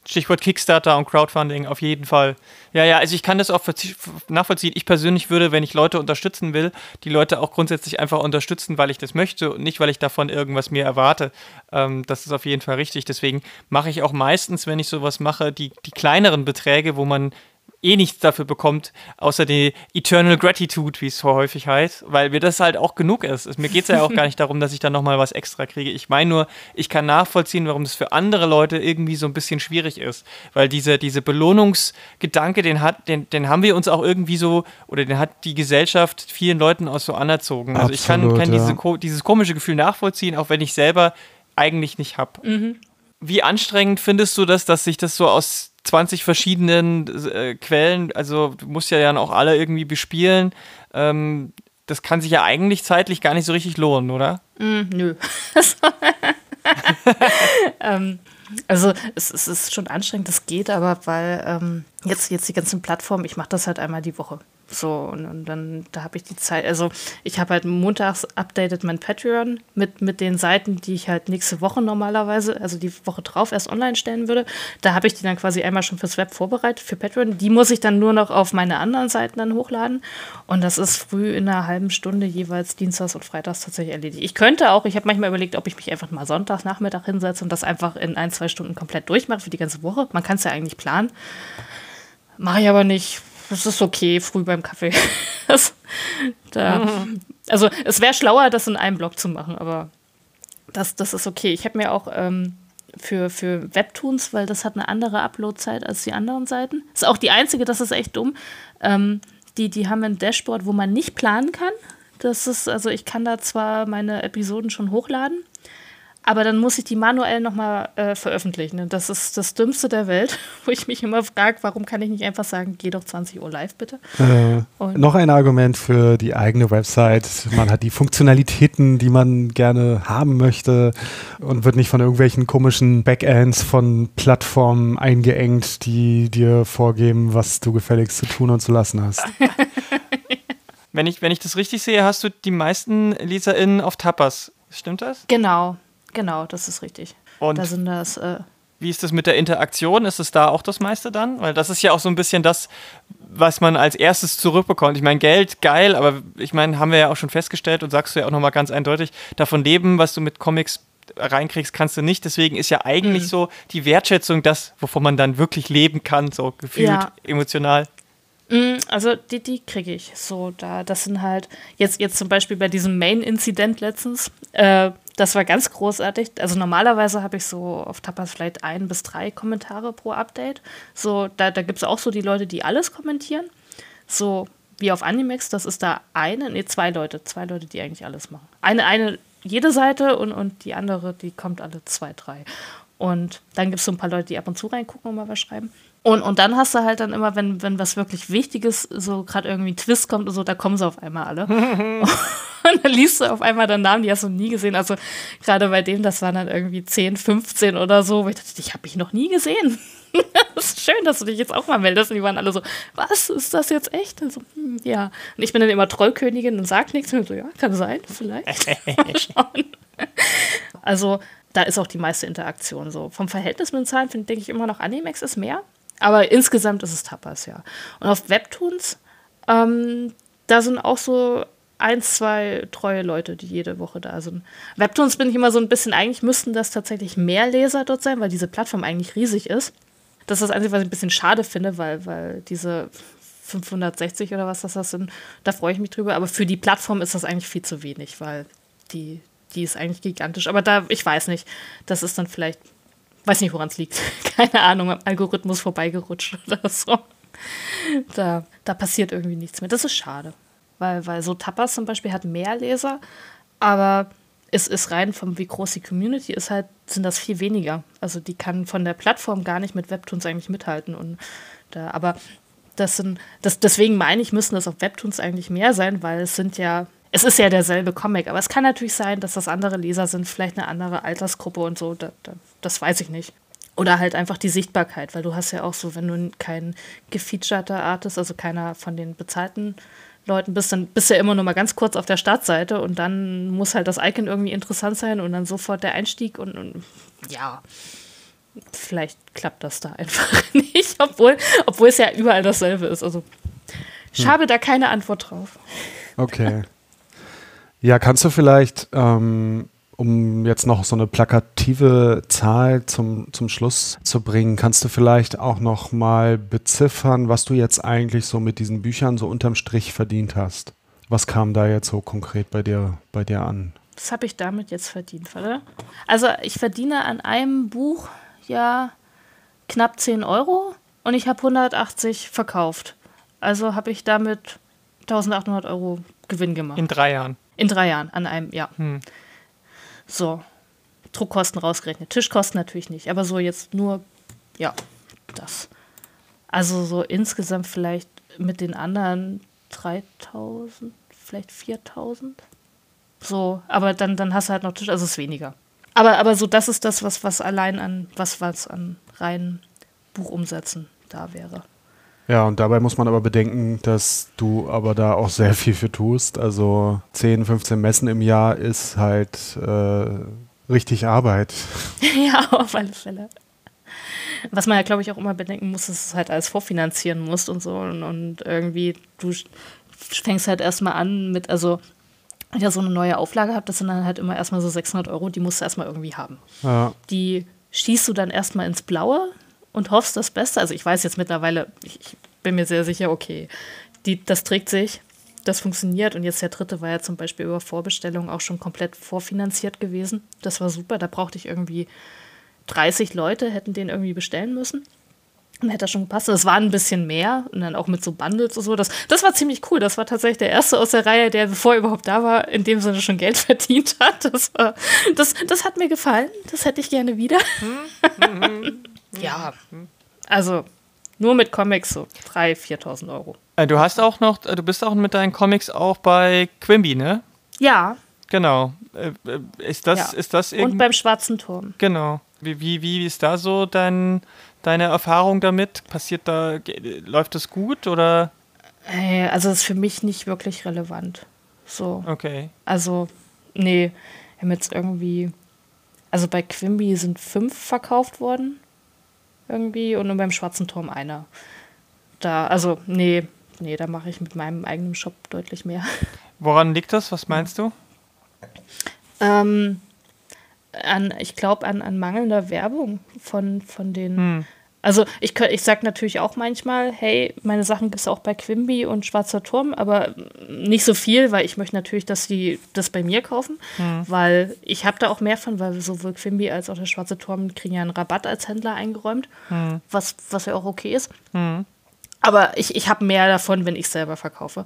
Stichwort Kickstarter und Crowdfunding, auf jeden Fall. Ja, ja, also ich kann das auch nachvollziehen. Ich persönlich würde, wenn ich Leute unterstützen will, die Leute auch grundsätzlich einfach unterstützen, weil ich das möchte und nicht, weil ich davon irgendwas mehr erwarte. Ähm, das ist auf jeden Fall richtig. Deswegen mache ich auch meistens, wenn ich sowas mache, die, die kleineren Beträge, wo man eh nichts dafür bekommt, außer die Eternal Gratitude, wie es so häufig heißt, weil mir das halt auch genug ist. Mir geht es ja auch gar nicht darum, dass ich dann nochmal was extra kriege. Ich meine nur, ich kann nachvollziehen, warum das für andere Leute irgendwie so ein bisschen schwierig ist, weil diese, diese Belohnungsgedanke, den, hat, den, den haben wir uns auch irgendwie so, oder den hat die Gesellschaft vielen Leuten auch so anerzogen. Also ich kann, kann ja. diese, dieses komische Gefühl nachvollziehen, auch wenn ich selber eigentlich nicht habe. Mhm. Wie anstrengend findest du das, dass sich das so aus 20 verschiedenen äh, Quellen, also du musst ja dann auch alle irgendwie bespielen. Ähm, das kann sich ja eigentlich zeitlich gar nicht so richtig lohnen, oder? Mm, nö. ähm, also es, es, ist schon anstrengend, das geht, aber weil ähm, jetzt, jetzt die ganzen Plattformen, ich mache das halt einmal die Woche. So, und, und dann, da habe ich die Zeit, also ich habe halt montags updated mein Patreon mit, mit den Seiten, die ich halt nächste Woche normalerweise, also die Woche drauf erst online stellen würde. Da habe ich die dann quasi einmal schon fürs Web vorbereitet, für Patreon. Die muss ich dann nur noch auf meine anderen Seiten dann hochladen. Und das ist früh in einer halben Stunde jeweils Dienstags und Freitags tatsächlich erledigt. Ich könnte auch, ich habe manchmal überlegt, ob ich mich einfach mal Sonntags Nachmittag hinsetze und das einfach in ein, zwei Stunden komplett durchmache für die ganze Woche. Man kann es ja eigentlich planen. Mache ich aber nicht das ist okay, früh beim Kaffee. das, da. Also es wäre schlauer, das in einem Blog zu machen, aber das, das ist okay. Ich habe mir auch ähm, für, für Webtoons, weil das hat eine andere Uploadzeit als die anderen Seiten. Ist auch die einzige, das ist echt dumm. Ähm, die, die haben ein Dashboard, wo man nicht planen kann. Das ist, also ich kann da zwar meine Episoden schon hochladen, aber dann muss ich die manuell nochmal äh, veröffentlichen. Und das ist das Dümmste der Welt, wo ich mich immer frage, warum kann ich nicht einfach sagen, geh doch 20 Uhr live bitte. Äh, noch ein Argument für die eigene Website. Man hat die Funktionalitäten, die man gerne haben möchte und wird nicht von irgendwelchen komischen Backends von Plattformen eingeengt, die dir vorgeben, was du gefälligst zu tun und zu lassen hast. wenn, ich, wenn ich das richtig sehe, hast du die meisten LeserInnen auf Tapas. Stimmt das? Genau. Genau, das ist richtig. Und da sind das. Äh wie ist das mit der Interaktion? Ist es da auch das meiste dann? Weil das ist ja auch so ein bisschen das, was man als erstes zurückbekommt. Ich meine, Geld, geil, aber ich meine, haben wir ja auch schon festgestellt und sagst du ja auch nochmal ganz eindeutig, davon leben, was du mit Comics reinkriegst, kannst du nicht. Deswegen ist ja eigentlich mhm. so die Wertschätzung das, wovon man dann wirklich leben kann, so gefühlt, ja. emotional. Mhm, also die, die kriege ich. So, da, das sind halt, jetzt, jetzt zum Beispiel bei diesem Main-Inzident letztens, äh, das war ganz großartig. Also normalerweise habe ich so auf Tapas vielleicht ein bis drei Kommentare pro Update. So, da, da gibt es auch so die Leute, die alles kommentieren. So wie auf Animex, das ist da eine, nee, zwei Leute, zwei Leute, die eigentlich alles machen. Eine, eine, jede Seite und, und die andere, die kommt alle zwei, drei. Und dann gibt es so ein paar Leute, die ab und zu reingucken und mal was schreiben. Und, und dann hast du halt dann immer, wenn, wenn was wirklich Wichtiges, so gerade irgendwie ein Twist kommt und so, da kommen sie auf einmal alle. und dann liest du auf einmal den Namen, die hast du nie gesehen. Also gerade bei dem, das waren dann irgendwie 10, 15 oder so, wo ich dachte, ich habe mich noch nie gesehen. das ist schön, dass du dich jetzt auch mal meldest. Und die waren alle so, was, ist das jetzt echt? Und so, hm, ja. Und ich bin dann immer Trollkönigin und sag nichts. Und so, ja, kann sein, vielleicht. also da ist auch die meiste Interaktion so. Vom Verhältnis mit den Zahlen denke ich immer noch, Animex ist mehr. Aber insgesamt ist es Tapas, ja. Und auf Webtoons, ähm, da sind auch so ein, zwei treue Leute, die jede Woche da sind. Webtoons bin ich immer so ein bisschen, eigentlich müssten das tatsächlich mehr Leser dort sein, weil diese Plattform eigentlich riesig ist. Das ist das Einzige, was ich ein bisschen schade finde, weil, weil diese 560 oder was das, sind, da freue ich mich drüber. Aber für die Plattform ist das eigentlich viel zu wenig, weil die, die ist eigentlich gigantisch. Aber da, ich weiß nicht, das ist dann vielleicht Weiß nicht, woran es liegt. Keine Ahnung, am Algorithmus vorbeigerutscht oder so. Da, da passiert irgendwie nichts mehr. Das ist schade. Weil, weil so Tapas zum Beispiel hat mehr Leser, aber es ist rein vom, wie groß die Community ist, halt, sind das viel weniger. Also die kann von der Plattform gar nicht mit Webtoons eigentlich mithalten. Und da, aber das sind, das, deswegen meine ich, müssen das auf Webtoons eigentlich mehr sein, weil es sind ja es ist ja derselbe Comic, aber es kann natürlich sein, dass das andere Leser sind, vielleicht eine andere Altersgruppe und so, da, da, das weiß ich nicht. Oder halt einfach die Sichtbarkeit, weil du hast ja auch so, wenn du kein gefeaturter Artist, also keiner von den bezahlten Leuten bist, dann bist du ja immer nur mal ganz kurz auf der Startseite und dann muss halt das Icon irgendwie interessant sein und dann sofort der Einstieg und, und ja. vielleicht klappt das da einfach nicht, obwohl, obwohl es ja überall dasselbe ist. Also ich hm. habe da keine Antwort drauf. Okay. Ja, kannst du vielleicht, ähm, um jetzt noch so eine plakative Zahl zum, zum Schluss zu bringen, kannst du vielleicht auch noch mal beziffern, was du jetzt eigentlich so mit diesen Büchern so unterm Strich verdient hast? Was kam da jetzt so konkret bei dir, bei dir an? Was habe ich damit jetzt verdient, oder? Also ich verdiene an einem Buch ja knapp 10 Euro und ich habe 180 verkauft. Also habe ich damit 1800 Euro Gewinn gemacht. In drei Jahren. In drei Jahren, an einem, ja. Hm. So, Druckkosten rausgerechnet. Tischkosten natürlich nicht, aber so jetzt nur, ja, das. Also so insgesamt vielleicht mit den anderen 3000, vielleicht 4000. So, aber dann, dann hast du halt noch Tisch, also es ist weniger. Aber, aber so, das ist das, was, was allein an, was, was an reinen Buchumsätzen da wäre. Ja, und dabei muss man aber bedenken, dass du aber da auch sehr viel für tust. Also 10, 15 Messen im Jahr ist halt äh, richtig Arbeit. ja, auf alle Fälle. Was man ja, glaube ich, auch immer bedenken muss, ist, dass du halt alles vorfinanzieren musst und so. Und, und irgendwie, du fängst halt erstmal an mit, also wenn ihr so eine neue Auflage habt, das sind dann halt immer erstmal so 600 Euro, die musst du erstmal irgendwie haben. Ja. Die schießt du dann erstmal ins Blaue und hoffst das Beste. Also ich weiß jetzt mittlerweile, ich, ich bin mir sehr sicher, okay, die, das trägt sich, das funktioniert. Und jetzt der dritte war ja zum Beispiel über Vorbestellung auch schon komplett vorfinanziert gewesen. Das war super. Da brauchte ich irgendwie 30 Leute, hätten den irgendwie bestellen müssen. Dann hätte das schon gepasst. Das war ein bisschen mehr und dann auch mit so Bundles und so. Das, das war ziemlich cool. Das war tatsächlich der erste aus der Reihe, der bevor er überhaupt da war, in dem Sinne schon Geld verdient hat. Das, war, das, das hat mir gefallen. Das hätte ich gerne wieder. Ja, also nur mit Comics so 3.000, 4.000 Euro. Äh, du hast auch noch, äh, du bist auch mit deinen Comics auch bei Quimby, ne? Ja. Genau. Äh, ist das, ja. ist das Und beim Schwarzen Turm. Genau. Wie, wie, wie ist da so dein, deine Erfahrung damit? Passiert da, läuft das gut oder? Also ist für mich nicht wirklich relevant. So. Okay. Also, nee, wir haben jetzt irgendwie, also bei Quimby sind fünf verkauft worden. Irgendwie und nur beim Schwarzen Turm einer. Da, also, nee, nee, da mache ich mit meinem eigenen Shop deutlich mehr. Woran liegt das? Was meinst du? Ähm, an, ich glaube, an, an mangelnder Werbung von, von den. Hm. Also ich, ich sage natürlich auch manchmal, hey, meine Sachen gibt es auch bei Quimby und Schwarzer Turm, aber nicht so viel, weil ich möchte natürlich, dass die das bei mir kaufen, hm. weil ich habe da auch mehr von, weil sowohl Quimby als auch der Schwarze Turm kriegen ja einen Rabatt als Händler eingeräumt, hm. was, was ja auch okay ist. Hm. Aber ich, ich habe mehr davon, wenn ich selber verkaufe.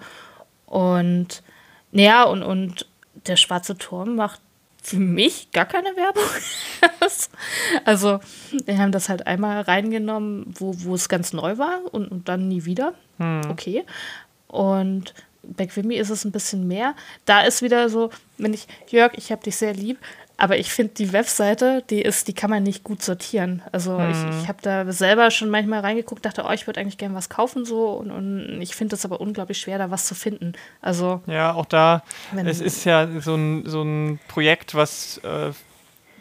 Und naja, und, und der Schwarze Turm macht für mich gar keine Werbung. also, wir haben das halt einmal reingenommen, wo, wo es ganz neu war und, und dann nie wieder. Hm. Okay. Und bei Quimby ist es ein bisschen mehr. Da ist wieder so, wenn ich, Jörg, ich habe dich sehr lieb, aber ich finde, die Webseite, die ist, die kann man nicht gut sortieren. Also hm. ich, ich habe da selber schon manchmal reingeguckt, dachte, oh, ich würde eigentlich gerne was kaufen so und, und ich finde es aber unglaublich schwer, da was zu finden. Also ja, auch da, es ist ja so ein, so ein Projekt, was äh,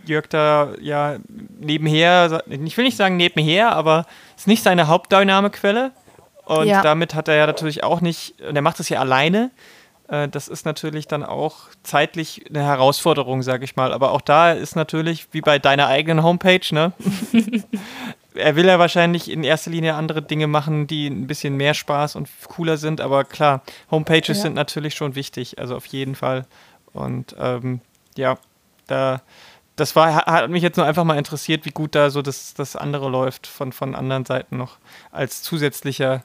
Jörg da ja nebenher, ich will nicht sagen nebenher, aber es ist nicht seine Hauptdynamikquelle. Und ja. damit hat er ja natürlich auch nicht, und er macht es ja alleine. Äh, das ist natürlich dann auch zeitlich eine Herausforderung, sage ich mal. Aber auch da ist natürlich, wie bei deiner eigenen Homepage, ne? er will ja wahrscheinlich in erster Linie andere Dinge machen, die ein bisschen mehr Spaß und cooler sind. Aber klar, Homepages ja. sind natürlich schon wichtig, also auf jeden Fall. Und ähm, ja, da, das war, hat mich jetzt nur einfach mal interessiert, wie gut da so das, das andere läuft von, von anderen Seiten noch als zusätzlicher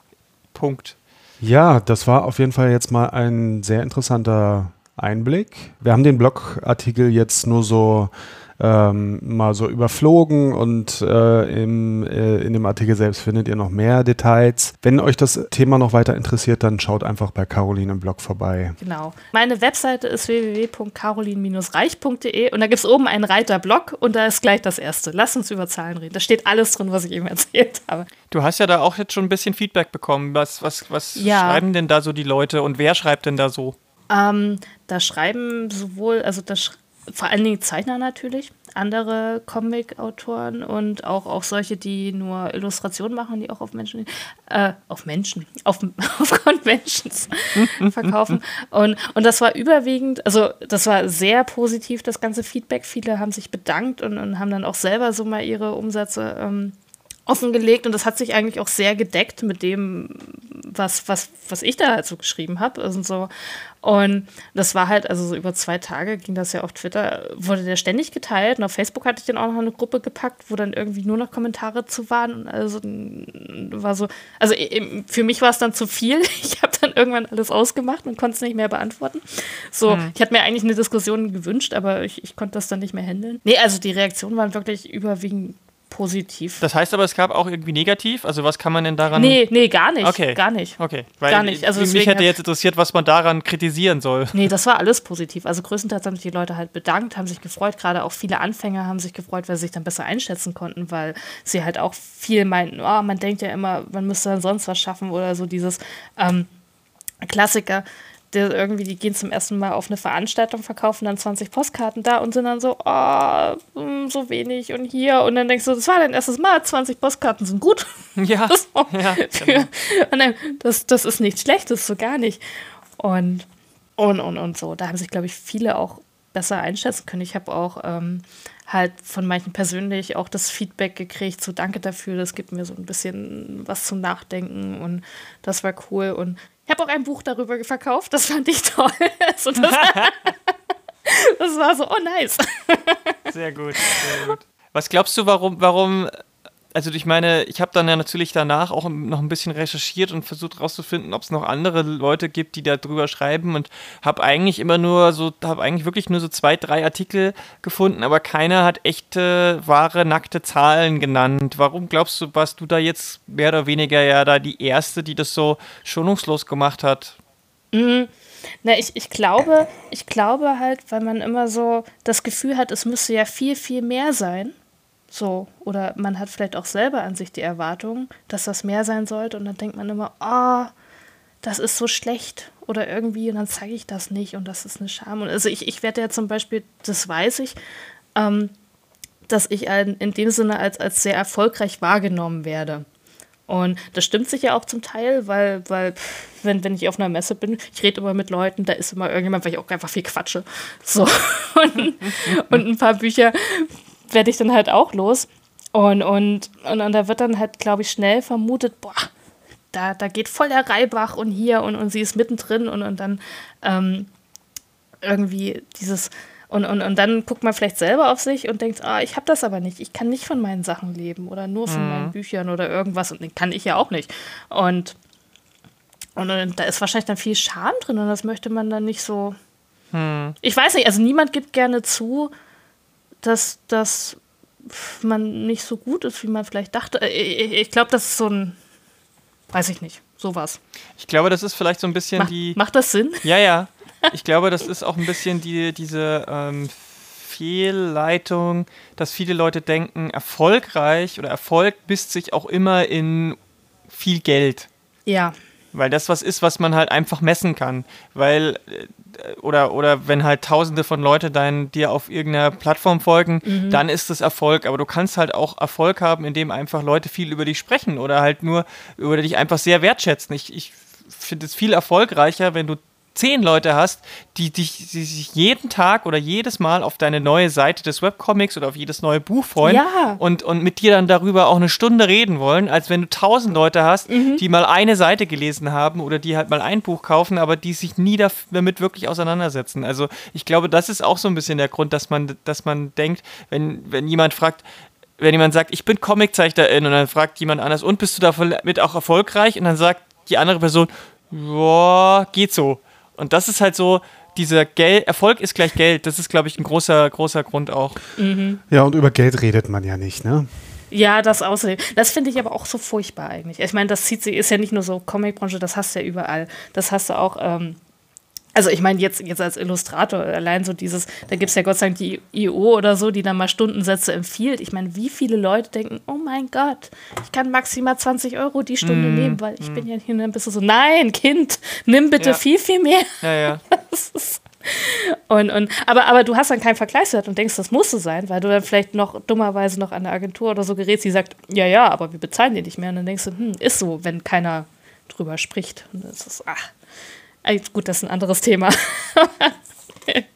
Punkt. Ja, das war auf jeden Fall jetzt mal ein sehr interessanter Einblick. Wir haben den Blogartikel jetzt nur so ähm, mal so überflogen und äh, im, äh, in dem Artikel selbst findet ihr noch mehr Details. Wenn euch das Thema noch weiter interessiert, dann schaut einfach bei Caroline im Blog vorbei. Genau. Meine Webseite ist www.carolin-reich.de und da gibt es oben einen Reiter Blog und da ist gleich das erste. Lass uns über Zahlen reden. Da steht alles drin, was ich eben erzählt habe. Du hast ja da auch jetzt schon ein bisschen Feedback bekommen. Was, was, was ja. schreiben denn da so die Leute und wer schreibt denn da so? Ähm, da schreiben sowohl, also da schreiben vor allen Dingen Zeichner natürlich, andere Comic-Autoren und auch, auch solche, die nur Illustrationen machen, die auch auf Menschen, äh, auf Menschen, auf, auf Conventions verkaufen. Und, und das war überwiegend, also das war sehr positiv, das ganze Feedback. Viele haben sich bedankt und, und haben dann auch selber so mal ihre Umsätze ähm, offengelegt und das hat sich eigentlich auch sehr gedeckt mit dem, was, was, was ich da halt so geschrieben habe. Also so. Und das war halt, also so über zwei Tage ging das ja auf Twitter, wurde der ständig geteilt. Und auf Facebook hatte ich dann auch noch eine Gruppe gepackt, wo dann irgendwie nur noch Kommentare zu waren. Und also war so, also für mich war es dann zu viel. Ich habe dann irgendwann alles ausgemacht und konnte es nicht mehr beantworten. So, mhm. ich hatte mir eigentlich eine Diskussion gewünscht, aber ich, ich konnte das dann nicht mehr handeln. Nee, also die Reaktionen waren wirklich überwiegend positiv. Das heißt aber, es gab auch irgendwie negativ? Also was kann man denn daran... Nee, nee, gar nicht. Okay. Gar nicht. Okay. Weil gar nicht. Also mich hätte jetzt interessiert, was man daran kritisieren soll. Nee, das war alles positiv. Also größtenteils haben sich die Leute halt bedankt, haben sich gefreut. Gerade auch viele Anfänger haben sich gefreut, weil sie sich dann besser einschätzen konnten, weil sie halt auch viel meinten, oh, man denkt ja immer, man müsste dann sonst was schaffen oder so dieses ähm, Klassiker der irgendwie, die gehen zum ersten Mal auf eine Veranstaltung, verkaufen dann 20 Postkarten da und sind dann so, oh, so wenig und hier. Und dann denkst du, das war dein erstes Mal, 20 Postkarten sind gut. Ja. das, ja genau. und dann, das, das ist nichts Schlechtes, so gar nicht. Und, und, und, und so. Da haben sich, glaube ich, viele auch besser einschätzen können. Ich habe auch ähm, halt von manchen persönlich auch das Feedback gekriegt, so danke dafür, das gibt mir so ein bisschen was zum Nachdenken und das war cool. Und habe auch ein Buch darüber verkauft, das fand ich toll. Also das, das, war so, oh nice. Sehr gut, sehr gut. Was glaubst du, warum, warum also ich meine, ich habe dann ja natürlich danach auch noch ein bisschen recherchiert und versucht herauszufinden, ob es noch andere Leute gibt, die da drüber schreiben und habe eigentlich immer nur so, habe eigentlich wirklich nur so zwei, drei Artikel gefunden, aber keiner hat echte, wahre, nackte Zahlen genannt. Warum glaubst du, warst du da jetzt mehr oder weniger ja da die Erste, die das so schonungslos gemacht hat? Mhm. Na, ich, ich glaube, ich glaube halt, weil man immer so das Gefühl hat, es müsste ja viel, viel mehr sein so, oder man hat vielleicht auch selber an sich die Erwartung, dass das mehr sein sollte und dann denkt man immer, oh, das ist so schlecht oder irgendwie und dann zeige ich das nicht und das ist eine Scham. Und also ich, ich werde ja zum Beispiel, das weiß ich, ähm, dass ich in dem Sinne als, als sehr erfolgreich wahrgenommen werde. Und das stimmt sich ja auch zum Teil, weil, weil wenn, wenn ich auf einer Messe bin, ich rede immer mit Leuten, da ist immer irgendjemand, weil ich auch einfach viel quatsche. So. Und, und ein paar Bücher werde ich dann halt auch los. Und, und, und, und da wird dann halt, glaube ich, schnell vermutet, boah, da, da geht voll der Reibach und hier und, und sie ist mittendrin und, und dann ähm, irgendwie dieses, und, und, und dann guckt man vielleicht selber auf sich und denkt, ah, ich habe das aber nicht, ich kann nicht von meinen Sachen leben oder nur von mhm. meinen Büchern oder irgendwas und den kann ich ja auch nicht. Und, und, und, da ist wahrscheinlich dann viel Scham drin und das möchte man dann nicht so. Mhm. Ich weiß nicht, also niemand gibt gerne zu, dass, dass man nicht so gut ist, wie man vielleicht dachte. Äh, ich, ich glaube, das ist so ein, weiß ich nicht, sowas. Ich glaube, das ist vielleicht so ein bisschen Mach, die. Macht das Sinn? Ja, ja. Ich glaube, das ist auch ein bisschen die, diese ähm, Fehlleitung, dass viele Leute denken, erfolgreich oder Erfolg misst sich auch immer in viel Geld. Ja. Weil das was ist, was man halt einfach messen kann. Weil äh, oder, oder wenn halt tausende von Leuten dein, dir auf irgendeiner Plattform folgen, mhm. dann ist es Erfolg. Aber du kannst halt auch Erfolg haben, indem einfach Leute viel über dich sprechen oder halt nur über dich einfach sehr wertschätzen. Ich, ich finde es viel erfolgreicher, wenn du zehn Leute hast, die dich die sich jeden Tag oder jedes Mal auf deine neue Seite des Webcomics oder auf jedes neue Buch freuen ja. und, und mit dir dann darüber auch eine Stunde reden wollen, als wenn du tausend Leute hast, mhm. die mal eine Seite gelesen haben oder die halt mal ein Buch kaufen, aber die sich nie damit wirklich auseinandersetzen. Also ich glaube, das ist auch so ein bisschen der Grund, dass man, dass man denkt, wenn, wenn jemand fragt, wenn jemand sagt, ich bin Comiczeichnerin und dann fragt jemand anders, und bist du damit auch erfolgreich? Und dann sagt die andere Person, boah, geht so. Und das ist halt so, dieser Geld, Erfolg ist gleich Geld. Das ist, glaube ich, ein großer, großer Grund auch. Mhm. Ja, und über Geld redet man ja nicht, ne? Ja, das außerdem. Das finde ich aber auch so furchtbar eigentlich. Ich meine, das zieht sich, ist ja nicht nur so Comicbranche, das hast du ja überall. Das hast du auch ähm, also ich meine, jetzt, jetzt als Illustrator, allein so dieses, da gibt es ja Gott sei Dank die IO oder so, die dann mal Stundensätze empfiehlt. Ich meine, wie viele Leute denken, oh mein Gott, ich kann maximal 20 Euro die Stunde mm, nehmen, weil ich mm. bin ja hier ein bisschen so, nein, Kind, nimm bitte ja. viel, viel mehr. Ja, ja. Und, und, aber, aber du hast dann keinen Vergleichswert und denkst, das muss so sein, weil du dann vielleicht noch dummerweise noch an eine Agentur oder so gerätst, die sagt, ja, ja, aber wir bezahlen dir nicht mehr. Und dann denkst du, hm, ist so, wenn keiner drüber spricht. Und das ist, ach, gut, das ist ein anderes Thema.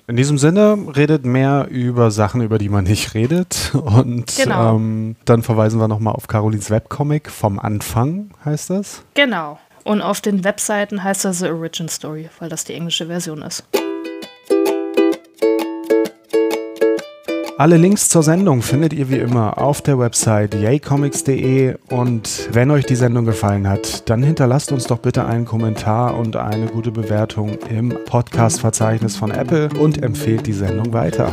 In diesem Sinne, redet mehr über Sachen, über die man nicht redet. Und genau. ähm, dann verweisen wir nochmal auf Carolins Webcomic vom Anfang, heißt das. Genau. Und auf den Webseiten heißt das The Origin Story, weil das die englische Version ist. Alle Links zur Sendung findet ihr wie immer auf der Website yaycomics.de und wenn euch die Sendung gefallen hat, dann hinterlasst uns doch bitte einen Kommentar und eine gute Bewertung im Podcast-Verzeichnis von Apple und empfehlt die Sendung weiter.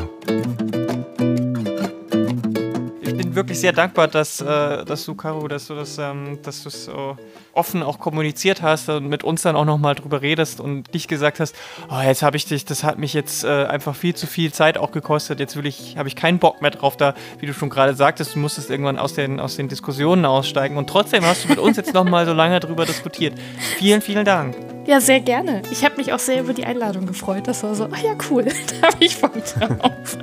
Wirklich sehr dankbar, dass, äh, dass du, Caro, dass du das, ähm, dass so offen auch kommuniziert hast und mit uns dann auch nochmal drüber redest und nicht gesagt hast, oh, jetzt habe ich dich, das hat mich jetzt äh, einfach viel zu viel Zeit auch gekostet, jetzt will ich, habe ich keinen Bock mehr drauf, da, wie du schon gerade sagtest, du musstest irgendwann aus den, aus den Diskussionen aussteigen und trotzdem hast du mit uns jetzt nochmal so lange drüber diskutiert. Vielen, vielen Dank. Ja, sehr gerne. Ich habe mich auch sehr über die Einladung gefreut. Das war so, ah ja, cool, da habe ich Bock drauf.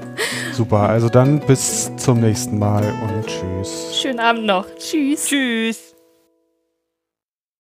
Super, also dann bis zum nächsten Mal und tschüss. Schönen Abend noch. Tschüss. Tschüss.